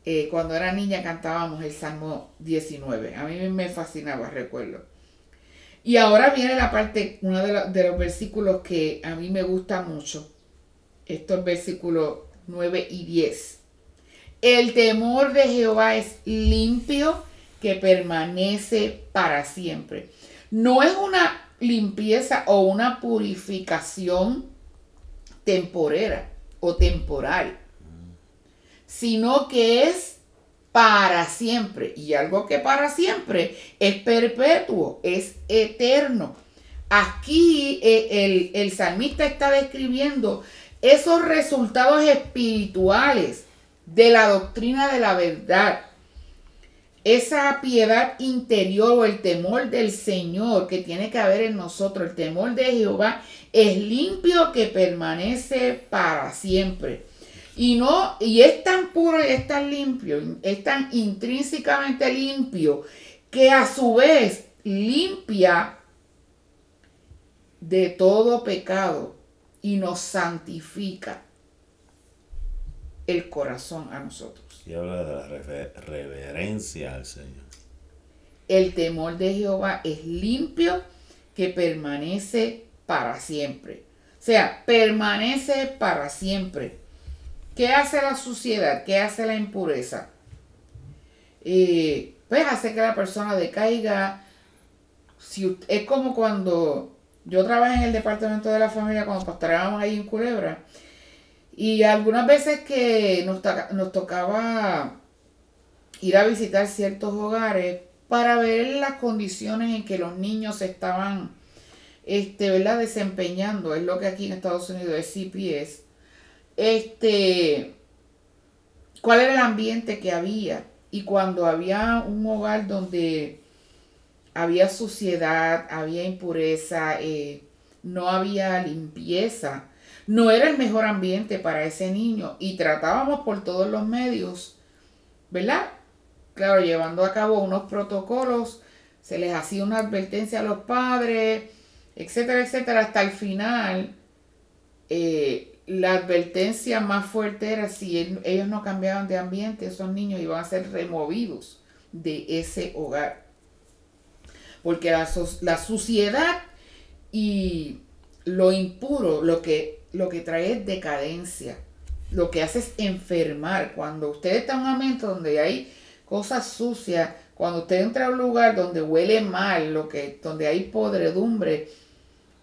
Eh, cuando era niña cantábamos el Salmo 19. A mí me fascinaba, recuerdo. Y ahora viene la parte, uno de, de, los versículos que a mí me gusta mucho. Estos versículos 9 y 10. El temor de Jehová es limpio que permanece para siempre. No es una limpieza o una purificación temporera o temporal sino que es para siempre. Y algo que para siempre es perpetuo, es eterno. Aquí eh, el, el salmista está describiendo esos resultados espirituales de la doctrina de la verdad. Esa piedad interior o el temor del Señor que tiene que haber en nosotros, el temor de Jehová, es limpio que permanece para siempre. Y no, y es tan puro y es tan limpio, es tan intrínsecamente limpio, que a su vez limpia de todo pecado y nos santifica el corazón a nosotros. Y habla de la reverencia al Señor. El temor de Jehová es limpio que permanece para siempre. O sea, permanece para siempre. ¿Qué hace la suciedad? ¿Qué hace la impureza? pues hace que la persona decaiga. Es como cuando yo trabajé en el departamento de la familia cuando pastoreábamos ahí en Culebra. Y algunas veces que nos, nos tocaba ir a visitar ciertos hogares para ver las condiciones en que los niños estaban este, ¿verdad? desempeñando, es lo que aquí en Estados Unidos es CPS, este, cuál era el ambiente que había. Y cuando había un hogar donde había suciedad, había impureza, eh, no había limpieza, no era el mejor ambiente para ese niño. Y tratábamos por todos los medios, ¿verdad? Claro, llevando a cabo unos protocolos, se les hacía una advertencia a los padres, etcétera, etcétera, hasta el final. Eh, la advertencia más fuerte era si ellos no cambiaban de ambiente, esos niños iban a ser removidos de ese hogar. Porque la, la suciedad y lo impuro lo que, lo que trae es decadencia. Lo que hace es enfermar. Cuando usted está en un ambiente donde hay cosas sucias, cuando usted entra a un lugar donde huele mal, lo que, donde hay podredumbre,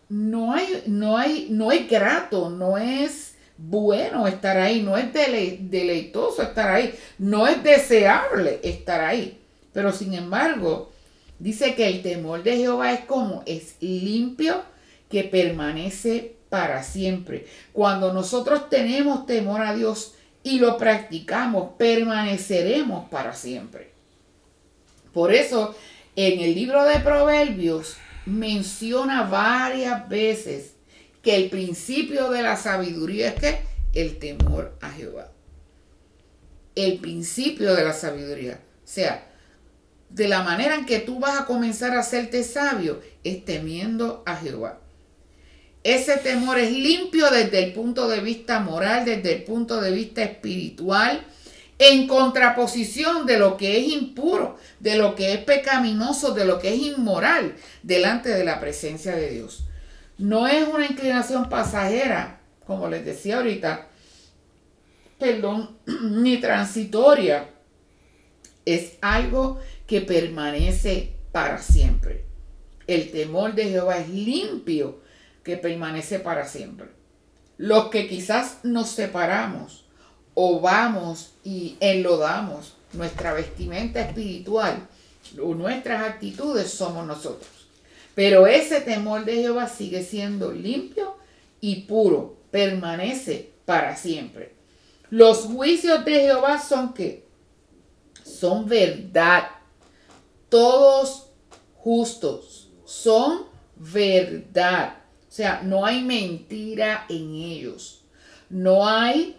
no hay, no hay, no es grato, no es bueno estar ahí, no es deleitoso estar ahí, no es deseable estar ahí. Pero sin embargo, dice que el temor de Jehová es como, es limpio que permanece para siempre. Cuando nosotros tenemos temor a Dios y lo practicamos, permaneceremos para siempre. Por eso, en el libro de Proverbios, menciona varias veces que el principio de la sabiduría es que el temor a Jehová. El principio de la sabiduría. O sea, de la manera en que tú vas a comenzar a hacerte sabio es temiendo a Jehová. Ese temor es limpio desde el punto de vista moral, desde el punto de vista espiritual, en contraposición de lo que es impuro, de lo que es pecaminoso, de lo que es inmoral delante de la presencia de Dios. No es una inclinación pasajera, como les decía ahorita, perdón, <clears throat> ni transitoria. Es algo que permanece para siempre. El temor de Jehová es limpio, que permanece para siempre. Los que quizás nos separamos, o vamos y enlodamos nuestra vestimenta espiritual o nuestras actitudes somos nosotros. Pero ese temor de Jehová sigue siendo limpio y puro, permanece para siempre. Los juicios de Jehová son que son verdad, todos justos, son verdad. O sea, no hay mentira en ellos. No hay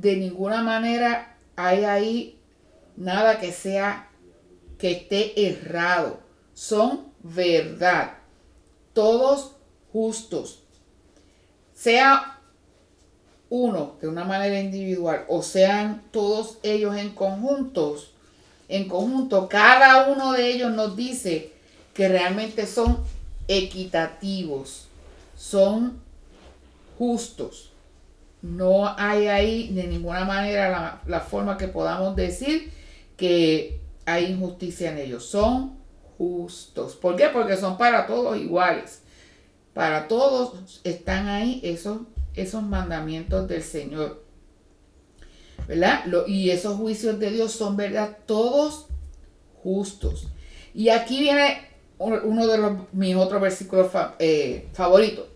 de ninguna manera hay ahí nada que sea que esté errado. Son verdad. Todos justos. Sea uno de una manera individual o sean todos ellos en conjuntos, en conjunto, cada uno de ellos nos dice que realmente son equitativos, son justos. No hay ahí de ninguna manera la, forma que podamos decir que hay injusticia en ellos. Son justos. ¿Por qué? Porque son para todos iguales. Para todos están ahí esos, esos mandamientos del Señor. ¿Verdad? y esos juicios de Dios son, ¿verdad? Todos justos. Y aquí viene uno de mis otros versículos eh, favoritos.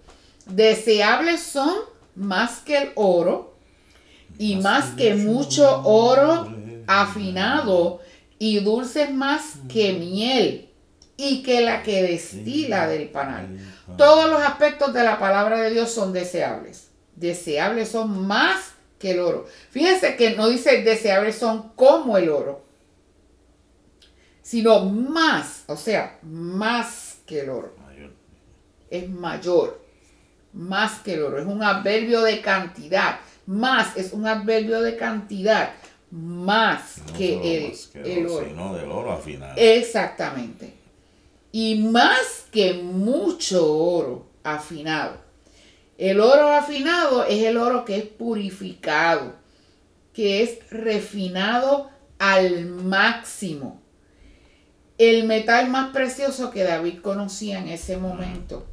Deseables son más que el oro y más que mucho oro afinado y dulces más que miel y que la que destila del panal. Todos los aspectos de la palabra de Dios son deseables. Deseables son más que el oro. Fíjense que no dice deseables son como el oro, sino más, o sea, más que el oro. Es mayor más que el oro. Es un adverbio de cantidad. Más es un adverbio de cantidad. Más que, el, oro. Sino del oro afinado. Exactamente. Y más que mucho oro afinado. El oro afinado es el oro que es purificado, que es refinado al máximo. El metal más precioso que David conocía en ese momento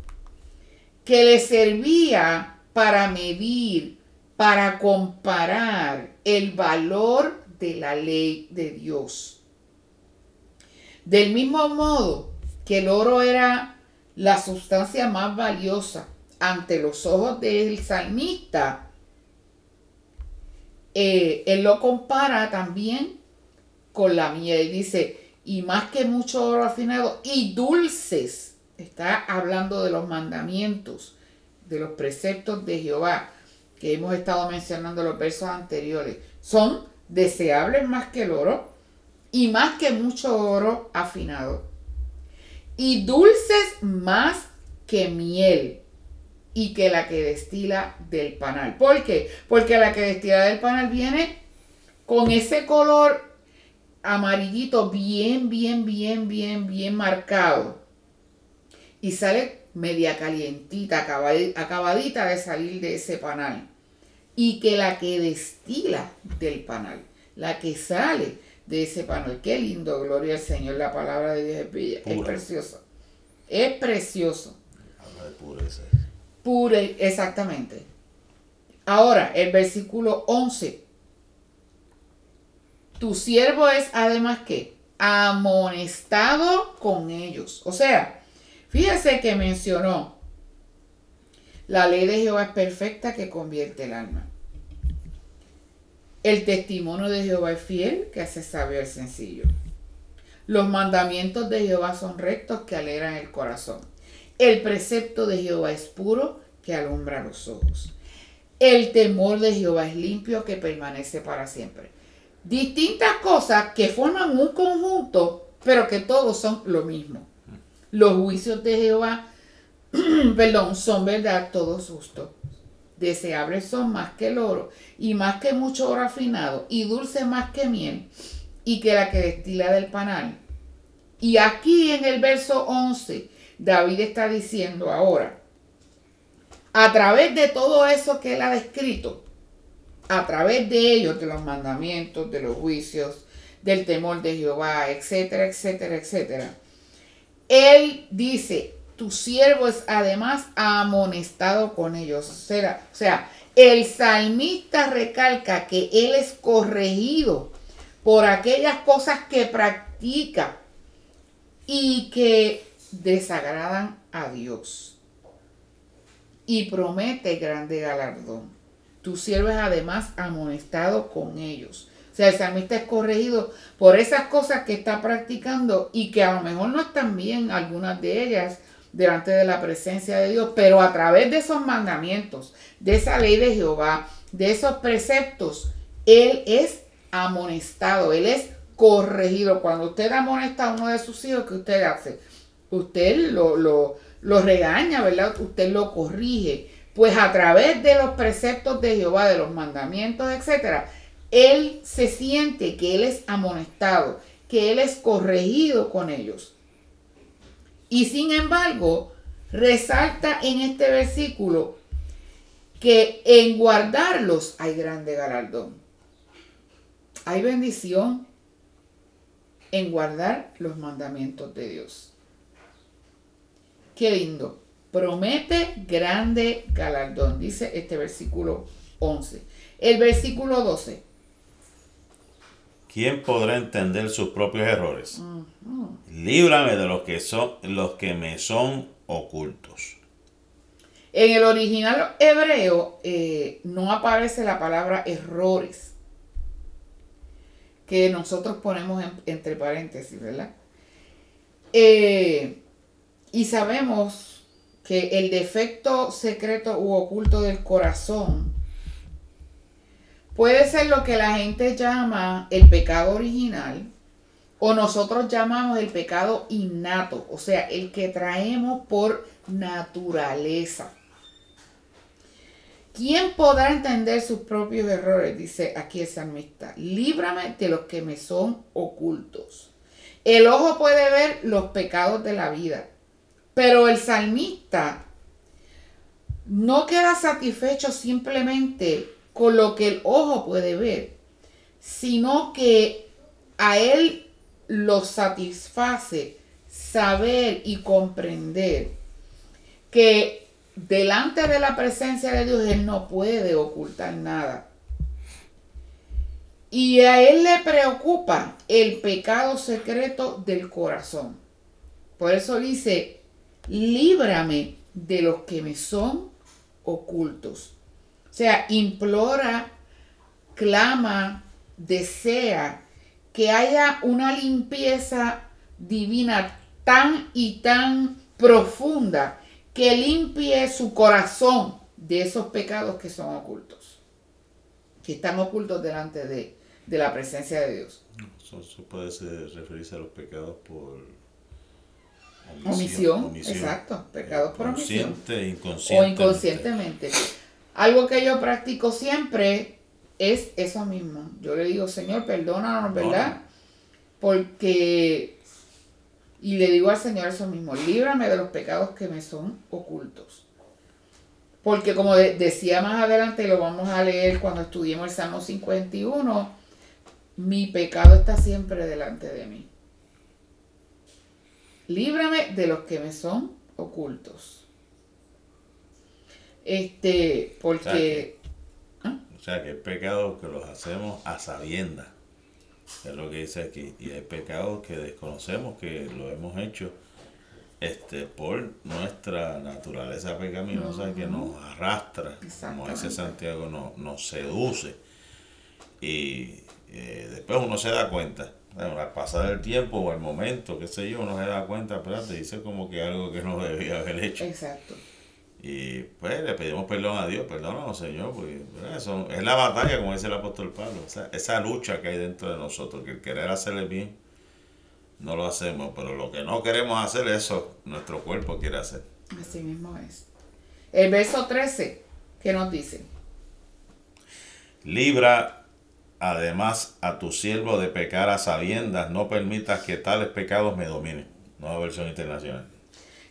que le servía para medir, para comparar el valor de la ley de Dios. Del mismo modo que el oro era la sustancia más valiosa ante los ojos del salmista, eh, él lo compara también con la miel. Dice, y más que mucho oro afinado y dulces. Está hablando de los mandamientos, de los preceptos de Jehová, que hemos estado mencionando en los versos anteriores. Son deseables más que el oro y más que mucho oro afinado. Y dulces más que miel y que la que destila del panal. ¿Por qué? Porque la que destila del panal viene con ese color amarillito bien, bien, bien, bien, bien marcado. Y sale media calientita, acabadita de salir de ese panal. Y que la que destila del panal, la que sale de ese panal. Qué lindo, gloria al Señor, la palabra de Dios es bella, es preciosa. Es precioso. Habla de pureza. Pure, exactamente. Ahora, el versículo 11 tu siervo es además que amonestado con ellos. O sea, fíjese que mencionó, la ley de Jehová es perfecta que convierte el alma. El testimonio de Jehová es fiel que hace sabio al sencillo. Los mandamientos de Jehová son rectos que alegran el corazón. El precepto de Jehová es puro que alumbra los ojos. El temor de Jehová es limpio que permanece para siempre distintas cosas que forman un conjunto, pero que todos son lo mismo. Los juicios de Jehová, <clears throat> perdón, son verdad, todos justos. Deseables son más que el oro, y más que mucho oro afinado, y dulce más que miel, y que la que destila del panal. Y aquí en el verso 11, David está diciendo ahora, a través de todo eso que él ha descrito, a través de ellos, de los mandamientos, de los juicios, del temor de Jehová, etcétera, etcétera, etcétera. Él dice, tu siervo es además amonestado con ellos. O sea, el salmista recalca que él es corregido por aquellas cosas que practica y que desagradan a Dios. Y promete grande galardón tu siervo es además amonestado con ellos. O sea, el salmista es corregido por esas cosas que está practicando y que a lo mejor no están bien algunas de ellas delante de la presencia de Dios, pero a través de esos mandamientos, de esa ley de Jehová, de esos preceptos, Él es amonestado, Él es corregido. Cuando usted amonesta a uno de sus hijos, ¿qué usted hace? Usted lo, lo, lo regaña, ¿verdad? Usted lo corrige pues a través de los preceptos de Jehová, de los mandamientos, etc., él se siente que él es amonestado, que él es corregido con ellos. Y sin embargo, resalta en este versículo que en guardarlos hay grande galardón. Hay bendición en guardar los mandamientos de Dios. Qué lindo promete grande galardón, dice este versículo 11. El versículo 12. ¿Quién podrá entender sus propios errores? Líbrame de los que son los que me son ocultos. En el original hebreo eh, no aparece la palabra errores, que nosotros ponemos entre paréntesis, ¿verdad? Eh, y sabemos que el defecto secreto u oculto del corazón puede ser lo que la gente llama el pecado original o nosotros llamamos el pecado innato, o sea, el que traemos por naturaleza. ¿Quién podrá entender sus propios errores? Dice aquí el salmista. Líbrame de los que me son ocultos. El ojo puede ver los pecados de la vida, pero el salmista no queda satisfecho simplemente con lo que el ojo puede ver, sino que a él lo satisface saber y comprender que delante de la presencia de Dios Él no puede ocultar nada. Y a Él le preocupa el pecado secreto del corazón. Por eso dice, líbrame de los que me son ocultos. O sea, implora, clama, desea que haya una limpieza divina tan y tan profunda que limpie su corazón de esos pecados que son ocultos, que están ocultos delante de, la presencia de Dios. Eso, puede referirse a los pecados por omisión. exacto, pecados por omisión. O inconscientemente. Algo que yo practico siempre es eso mismo. Yo le digo, Señor, perdónanos, ¿verdad? Porque y le digo al Señor eso mismo, líbrame de los pecados que me son ocultos. Porque como decía más adelante, y lo vamos a leer cuando estudiemos el Salmo 51, mi pecado está siempre delante de mí. Líbrame de los que me son ocultos. Este, porque... ¿ah? O sea, que, el pecado que los hacemos a sabiendas es lo que dice aquí. Y hay pecados que desconocemos que lo hemos hecho este por nuestra naturaleza pecaminosa que nos arrastra, como ese Santiago nos, nos seduce. Y eh, después uno se da cuenta, bueno, al pasar el tiempo o el momento, qué sé yo, uno se da cuenta, espérate, dice como que algo que no debía haber hecho. Exacto. Y pues le pedimos perdón a Dios, perdónanos Señor, porque eso es la batalla, como dice el apóstol Pablo, esa lucha que hay dentro de nosotros, que el querer hacerle bien, no lo hacemos, pero lo que no queremos hacer, eso nuestro cuerpo quiere hacer. Así mismo es. El verso 13, ¿qué nos dice? Libra además a tu siervo de pecar a sabiendas, no permitas que tales pecados me dominen. Nueva versión internacional.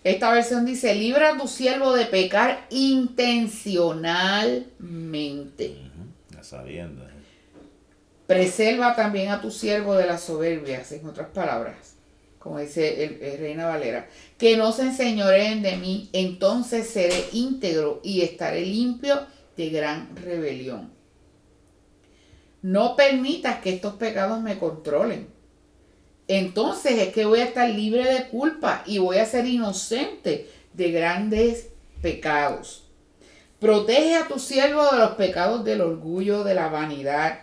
Esta versión dice, libra a tu siervo de pecar intencionalmente. La sabienda. Preserva también a tu siervo de las soberbias, en otras palabras, como dice el, Reina Valera, que no se enseñoreen de mí, entonces seré íntegro y estaré limpio de gran rebelión. No permitas que estos pecados me controlen entonces es que voy a estar libre de culpa y voy a ser inocente de grandes pecados. Protege a tu siervo de los pecados del orgullo, de la vanidad.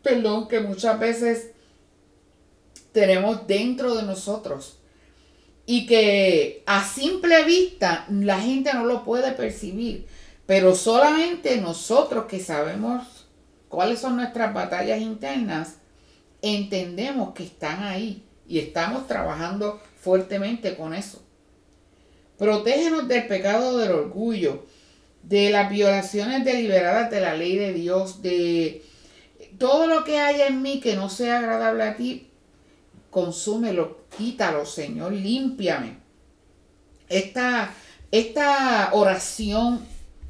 Perdón, que muchas veces tenemos dentro de nosotros y que a simple vista la gente no lo puede percibir, pero solamente nosotros que sabemos cuáles son nuestras batallas internas, entendemos que están ahí y estamos trabajando fuertemente con eso. Protégenos del pecado del orgullo, de las violaciones deliberadas de la ley de Dios, de todo lo que haya en mí que no sea agradable a ti, consúmelo, quítalo, Señor, límpiame. Esta, esta oración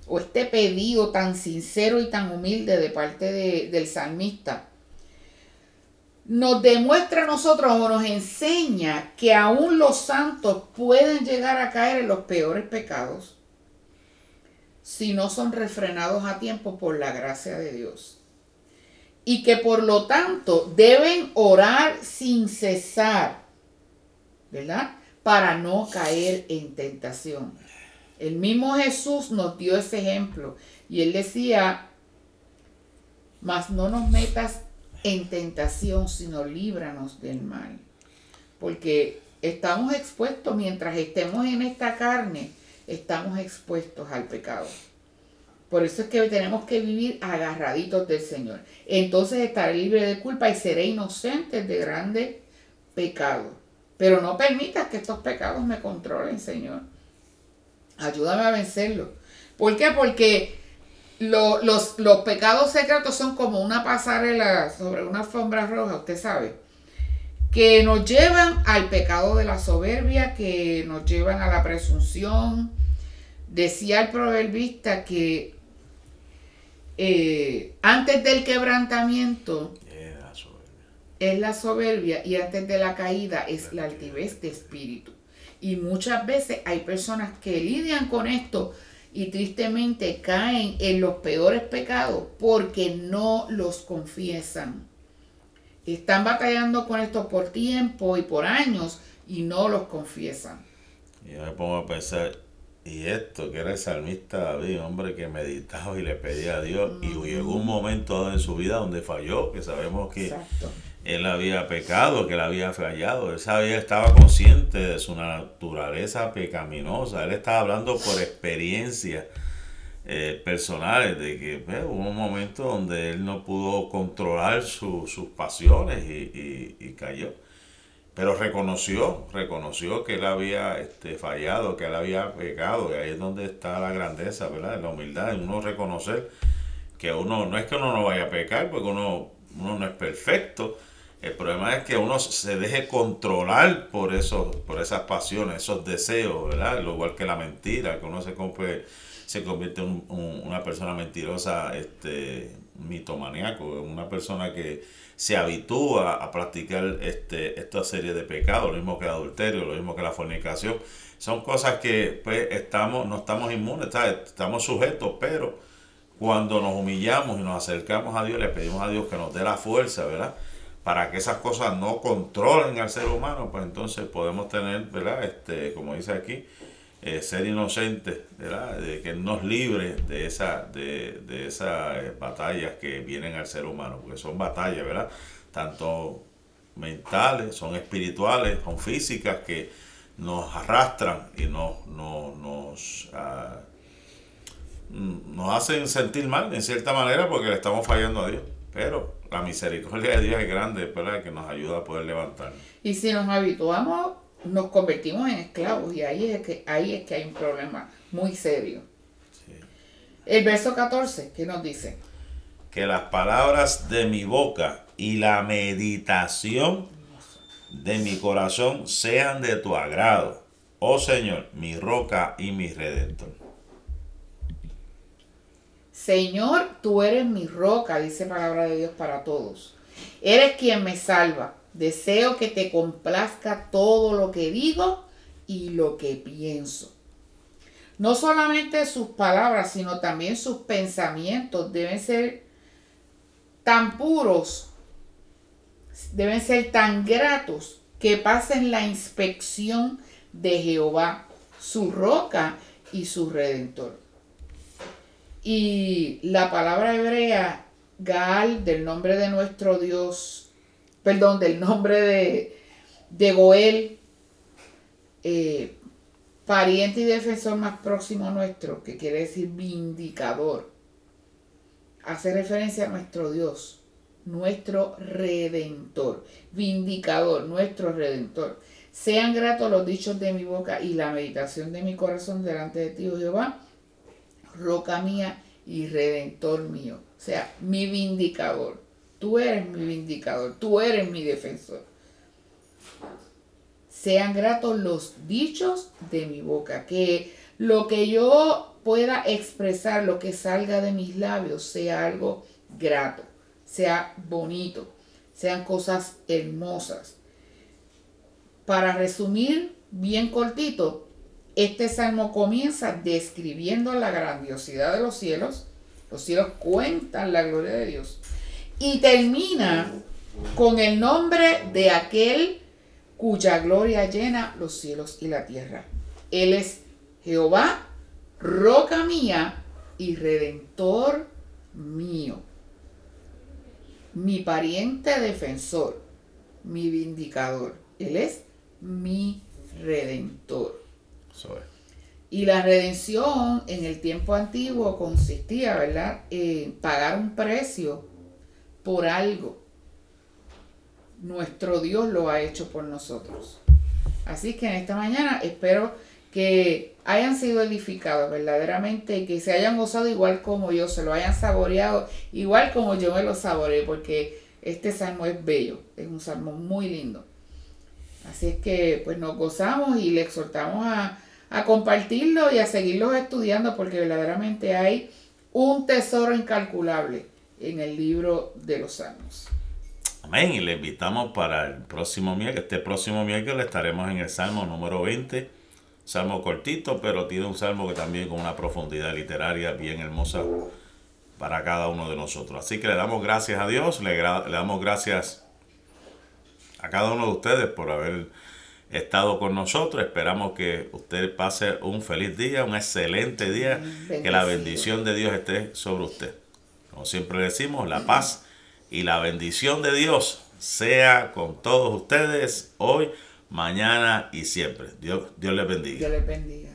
o este pedido tan sincero y tan humilde de parte del salmista nos demuestra a nosotros o nos enseña que aún los santos pueden llegar a caer en los peores pecados si no son refrenados a tiempo por la gracia de Dios. Y que por lo tanto deben orar sin cesar, ¿verdad? Para no caer en tentación. El mismo Jesús nos dio ese ejemplo y él decía, mas no nos metas en tentación, sino líbranos del mal. Porque estamos expuestos, mientras estemos en esta carne, estamos expuestos al pecado. Por eso es que tenemos que vivir agarraditos del Señor. Entonces estaré libre de culpa y seré inocente de grandes pecados. Pero no permitas que estos pecados me controlen, Señor. Ayúdame a vencerlos. ¿Por qué? Porque los, pecados secretos son como una pasarela sobre una alfombra roja, usted sabe, que nos llevan al pecado de la soberbia, que nos llevan a la presunción. Decía el proverbista que eh, antes del quebrantamiento es la soberbia y antes de la caída es la altivez de espíritu. Y muchas veces hay personas que lidian con esto y tristemente caen en los peores pecados porque no los confiesan. Están batallando con esto por tiempo y por años y no los confiesan. Yo me pongo a pensar, y esto, que era el salmista David, hombre que meditaba y le pedía a Dios, y llegó un momento en su vida donde falló, que sabemos que él había pecado, que él había fallado, él sabía, estaba consciente de su naturaleza pecaminosa, él estaba hablando por experiencia eh, personales, de que pues, hubo un momento donde él no pudo controlar sus pasiones y, y, cayó. Pero reconoció, reconoció que él había este, fallado, que él había pecado, y ahí es donde está la grandeza, ¿verdad? La humildad, uno reconocer que uno, no es que uno no vaya a pecar, porque uno, uno no es perfecto, el problema es que uno se deje controlar por esos, por esas pasiones, esos deseos, ¿verdad? Lo igual que la mentira, que uno se, se convierte en una persona mentirosa, este, mitomaníaco, una persona que se habitúa a practicar este, esta serie de pecados, lo mismo que el adulterio, lo mismo que la fornicación. Son cosas que pues, estamos, no estamos inmunes, estamos sujetos, pero cuando nos humillamos y nos acercamos a Dios, le pedimos a Dios que nos dé la fuerza, ¿verdad? Para que esas cosas no controlen al ser humano, pues entonces podemos tener, ¿verdad? Este, como dice aquí, eh, ser inocentes, ¿verdad? De que nos libre de, esa, de, de esas eh, batallas que vienen al ser humano, porque son batallas, ¿verdad? Tanto mentales, son espirituales, son físicas que nos arrastran y nos, nos, nos, ah, nos hacen sentir mal en cierta manera porque le estamos fallando a Dios. Pero la misericordia de Dios es grande, ¿verdad? Que nos ayuda a poder levantar. Y si nos habituamos, nos convertimos en esclavos y ahí es que, ahí es que hay un problema muy serio. El verso 14, ¿qué nos dice? Que las palabras de mi boca y la meditación de mi corazón sean de tu agrado, oh Señor, mi roca y mi redentor. Señor, tú eres mi roca, dice palabra de Dios para todos. Eres quien me salva. Deseo que te complazca todo lo que digo y lo que pienso. No solamente sus palabras, sino también sus pensamientos deben ser tan puros, deben ser tan gratos que pasen la inspección de Jehová, su roca y su redentor. Y la palabra hebrea, Gaal, del nombre de nuestro Dios, perdón, del nombre de, de Goel, eh, pariente y defensor más próximo nuestro, que quiere decir vindicador, hace referencia a nuestro Dios, nuestro redentor, vindicador, nuestro redentor. Sean gratos los dichos de mi boca y la meditación de mi corazón delante de ti, oh Jehová roca mía y redentor mío. O sea, mi vindicador. Tú eres mi vindicador, tú eres mi defensor. Sean gratos los dichos de mi boca, que lo que yo pueda expresar, lo que salga de mis labios, sea algo grato, sea bonito, sean cosas hermosas. Para resumir bien cortito, este salmo comienza describiendo la grandiosidad de los cielos. Los cielos cuentan la gloria de Dios. Y termina con el nombre de aquel cuya gloria llena los cielos y la tierra. Él es Jehová, roca mía y redentor mío. Mi pariente defensor, mi vindicador. Él es mi redentor. Y la redención en el tiempo antiguo consistía, ¿verdad?, en pagar un precio por algo. Nuestro Dios lo ha hecho por nosotros. Así que en esta mañana espero que hayan sido edificados verdaderamente y que se hayan gozado igual como yo, se lo hayan saboreado igual como yo me lo saboreé, porque este salmo es bello, es un salmo muy lindo. Así es que pues nos gozamos y le exhortamos a, a compartirlo y a seguirlos estudiando porque verdaderamente hay un tesoro incalculable en el libro de los Salmos. Amén. Y le invitamos para el próximo miércoles. Este próximo miércoles estaremos en el Salmo número 20. Salmo cortito, pero tiene un salmo que también con una profundidad literaria bien hermosa para cada uno de nosotros. Así que le damos gracias a Dios, le, le damos gracias a cada uno de ustedes por haber estado con nosotros. Esperamos que usted pase un feliz día, un excelente día, que la bendición de Dios esté sobre usted. Como siempre decimos, la paz y la bendición de Dios sea con todos ustedes hoy, mañana y siempre. Dios, Dios les bendiga. Dios les bendiga.